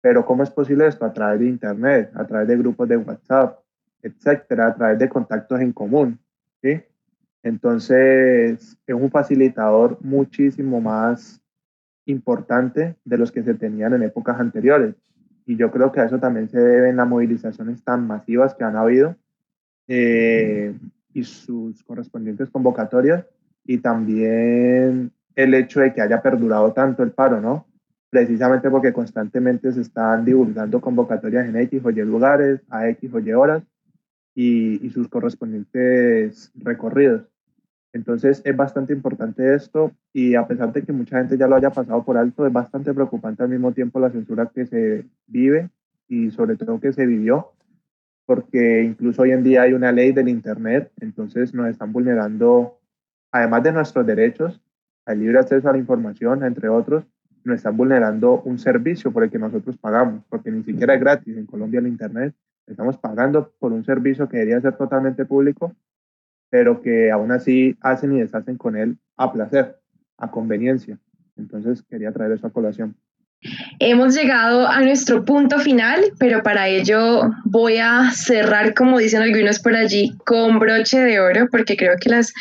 Pero ¿cómo es posible esto? A través de Internet, a través de grupos de WhatsApp, etcétera, a través de contactos en común. ¿sí? Entonces, es un facilitador muchísimo más importante de los que se tenían en épocas anteriores. Y yo creo que a eso también se deben las movilizaciones tan masivas que han habido eh, y sus correspondientes convocatorias y también el hecho de que haya perdurado tanto el paro, ¿no? Precisamente porque constantemente se están divulgando convocatorias en X o Y lugares, a X o Y horas y, y sus correspondientes recorridos. Entonces es bastante importante esto y a pesar de que mucha gente ya lo haya pasado por alto, es bastante preocupante al mismo tiempo la censura que se vive y sobre todo que se vivió porque incluso hoy en día hay una ley del Internet, entonces nos están vulnerando, además de nuestros derechos, al libre acceso a la información, entre otros, nos están vulnerando un servicio por el que nosotros pagamos, porque ni siquiera es gratis en Colombia el Internet, estamos pagando por un servicio que debería ser totalmente público, pero que aún así hacen y deshacen con él a placer, a conveniencia. Entonces quería traer eso a colación. Hemos llegado a nuestro punto final, pero para ello voy a cerrar, como dicen algunos por allí, con broche de oro, porque creo que las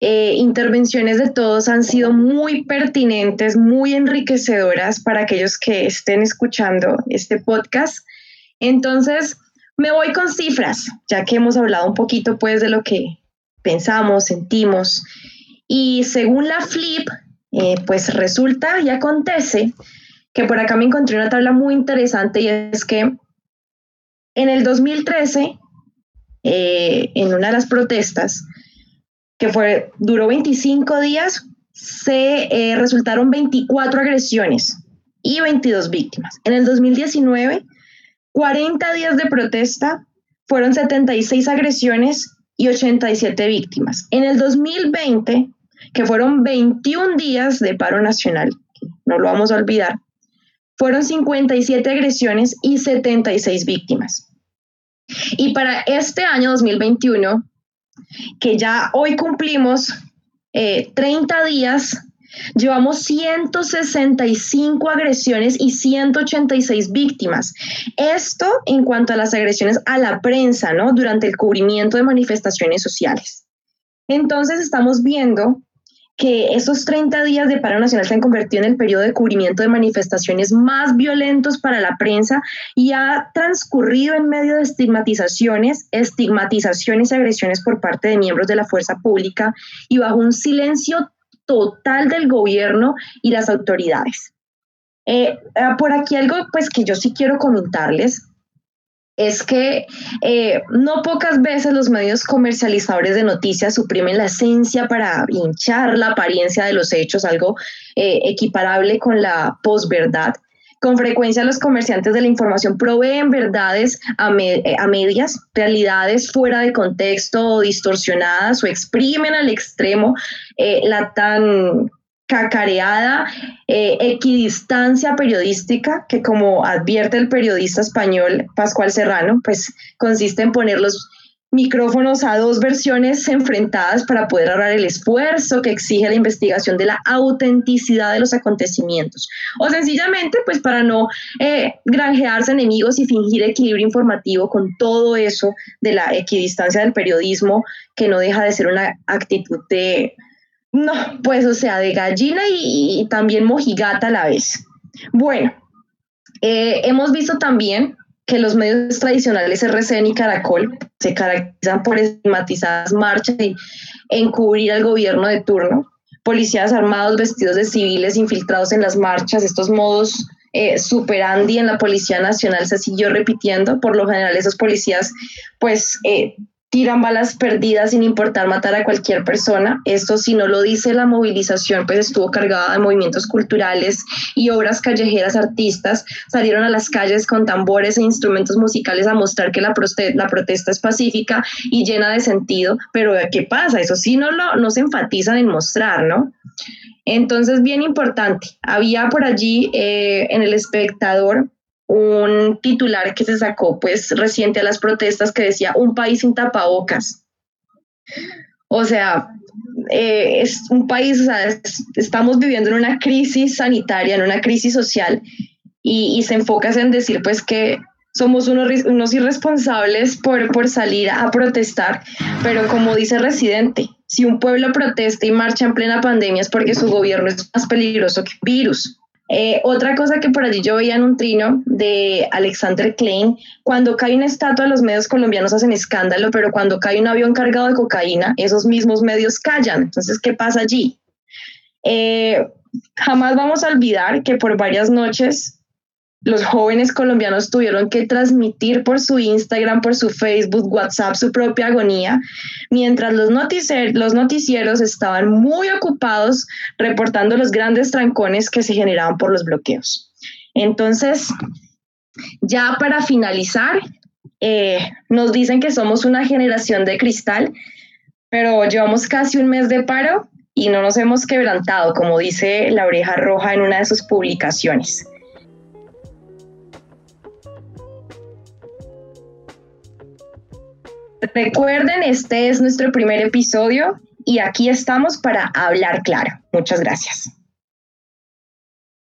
eh, intervenciones de todos han sido muy pertinentes, muy enriquecedoras para aquellos que estén escuchando este podcast. Entonces, me voy con cifras, ya que hemos hablado un poquito pues de lo que pensamos, sentimos. Y según la FLIP, eh, pues resulta y acontece que por acá me encontré una tabla muy interesante y es que en el 2013, eh, en una de las protestas, que fue, duró 25 días, se eh, resultaron 24 agresiones y 22 víctimas. En el 2019, 40 días de protesta, fueron 76 agresiones y 87 víctimas. En el 2020, que fueron 21 días de paro nacional, no lo vamos a olvidar, fueron 57 agresiones y 76 víctimas. Y para este año 2021, que ya hoy cumplimos 30 eh, días, llevamos 165 agresiones y 186 víctimas. Esto en cuanto a las agresiones a la prensa, ¿no? Durante el cubrimiento de manifestaciones sociales. Entonces estamos viendo que esos 30 días de paro nacional se han convertido en el periodo de cubrimiento de manifestaciones más violentos para la prensa y ha transcurrido en medio de estigmatizaciones, estigmatizaciones y agresiones por parte de miembros de la fuerza pública y bajo un silencio total del gobierno y las autoridades. Eh, ah, por aquí algo pues que yo sí quiero comentarles es que eh, no pocas veces los medios comercializadores de noticias suprimen la esencia para hinchar la apariencia de los hechos, algo eh, equiparable con la posverdad. Con frecuencia los comerciantes de la información proveen verdades a, eh, a, medias, realidades fuera de contexto o distorsionadas o exprimen al extremo la tan cacareada eh, equidistancia periodística que como advierte el periodista español Pascual Serrano, pues consiste en poner los micrófonos a dos versiones enfrentadas para poder ahorrar el esfuerzo que exige la investigación de la autenticidad de los acontecimientos. O sencillamente pues para no eh, granjearse enemigos y fingir equilibrio informativo con todo eso de la equidistancia del periodismo que no deja de ser una actitud de no, pues o sea, de gallina y, también mojigata a la vez. Bueno, eh, hemos visto también que los medios tradicionales RCN y Caracol se caracterizan por estigmatizadas marchas y encubrir al gobierno de turno. Policías armados vestidos de civiles infiltrados en las marchas, estos modos eh, superandi en la Policía Nacional se siguió repitiendo. Por lo general, esos policías, pues, eh, tiran balas perdidas sin importar matar a cualquier persona. Esto, si no lo dice la movilización, pues estuvo cargada de movimientos culturales y obras callejeras artistas. Salieron a las calles con tambores e instrumentos musicales a mostrar que la, la protesta es pacífica y llena de sentido. Pero ¿qué pasa? Eso sí no, lo, no se enfatizan en mostrar, ¿no? Entonces, bien importante. Había por allí eh, en el espectador un titular que se sacó pues reciente a las protestas que decía un país sin tapabocas. O sea, eh, es un país, estamos viviendo en una crisis sanitaria, en una crisis social y, se enfoca en decir pues que somos unos, irresponsables por, por salir a protestar, pero como dice Residente, si un pueblo protesta y marcha en plena pandemia es porque su gobierno es más peligroso que virus. Eh, otra cosa que por allí yo veía en un trino de Alexander Klein, cuando cae una estatua los medios colombianos hacen escándalo, pero cuando cae un avión cargado de cocaína, esos mismos medios callan. Entonces, ¿qué pasa allí? Eh, jamás vamos a olvidar que por varias noches los jóvenes colombianos tuvieron que transmitir por su Instagram, por su Facebook, WhatsApp su propia agonía, mientras los, noticieros estaban muy ocupados reportando los grandes trancones que se generaban por los bloqueos. Entonces, ya para finalizar, eh, nos dicen que somos una generación de cristal, pero llevamos casi un mes de paro y no nos hemos quebrantado, como dice la oreja roja en una de sus publicaciones. Recuerden, este es nuestro primer episodio y aquí estamos para hablar claro. Muchas gracias.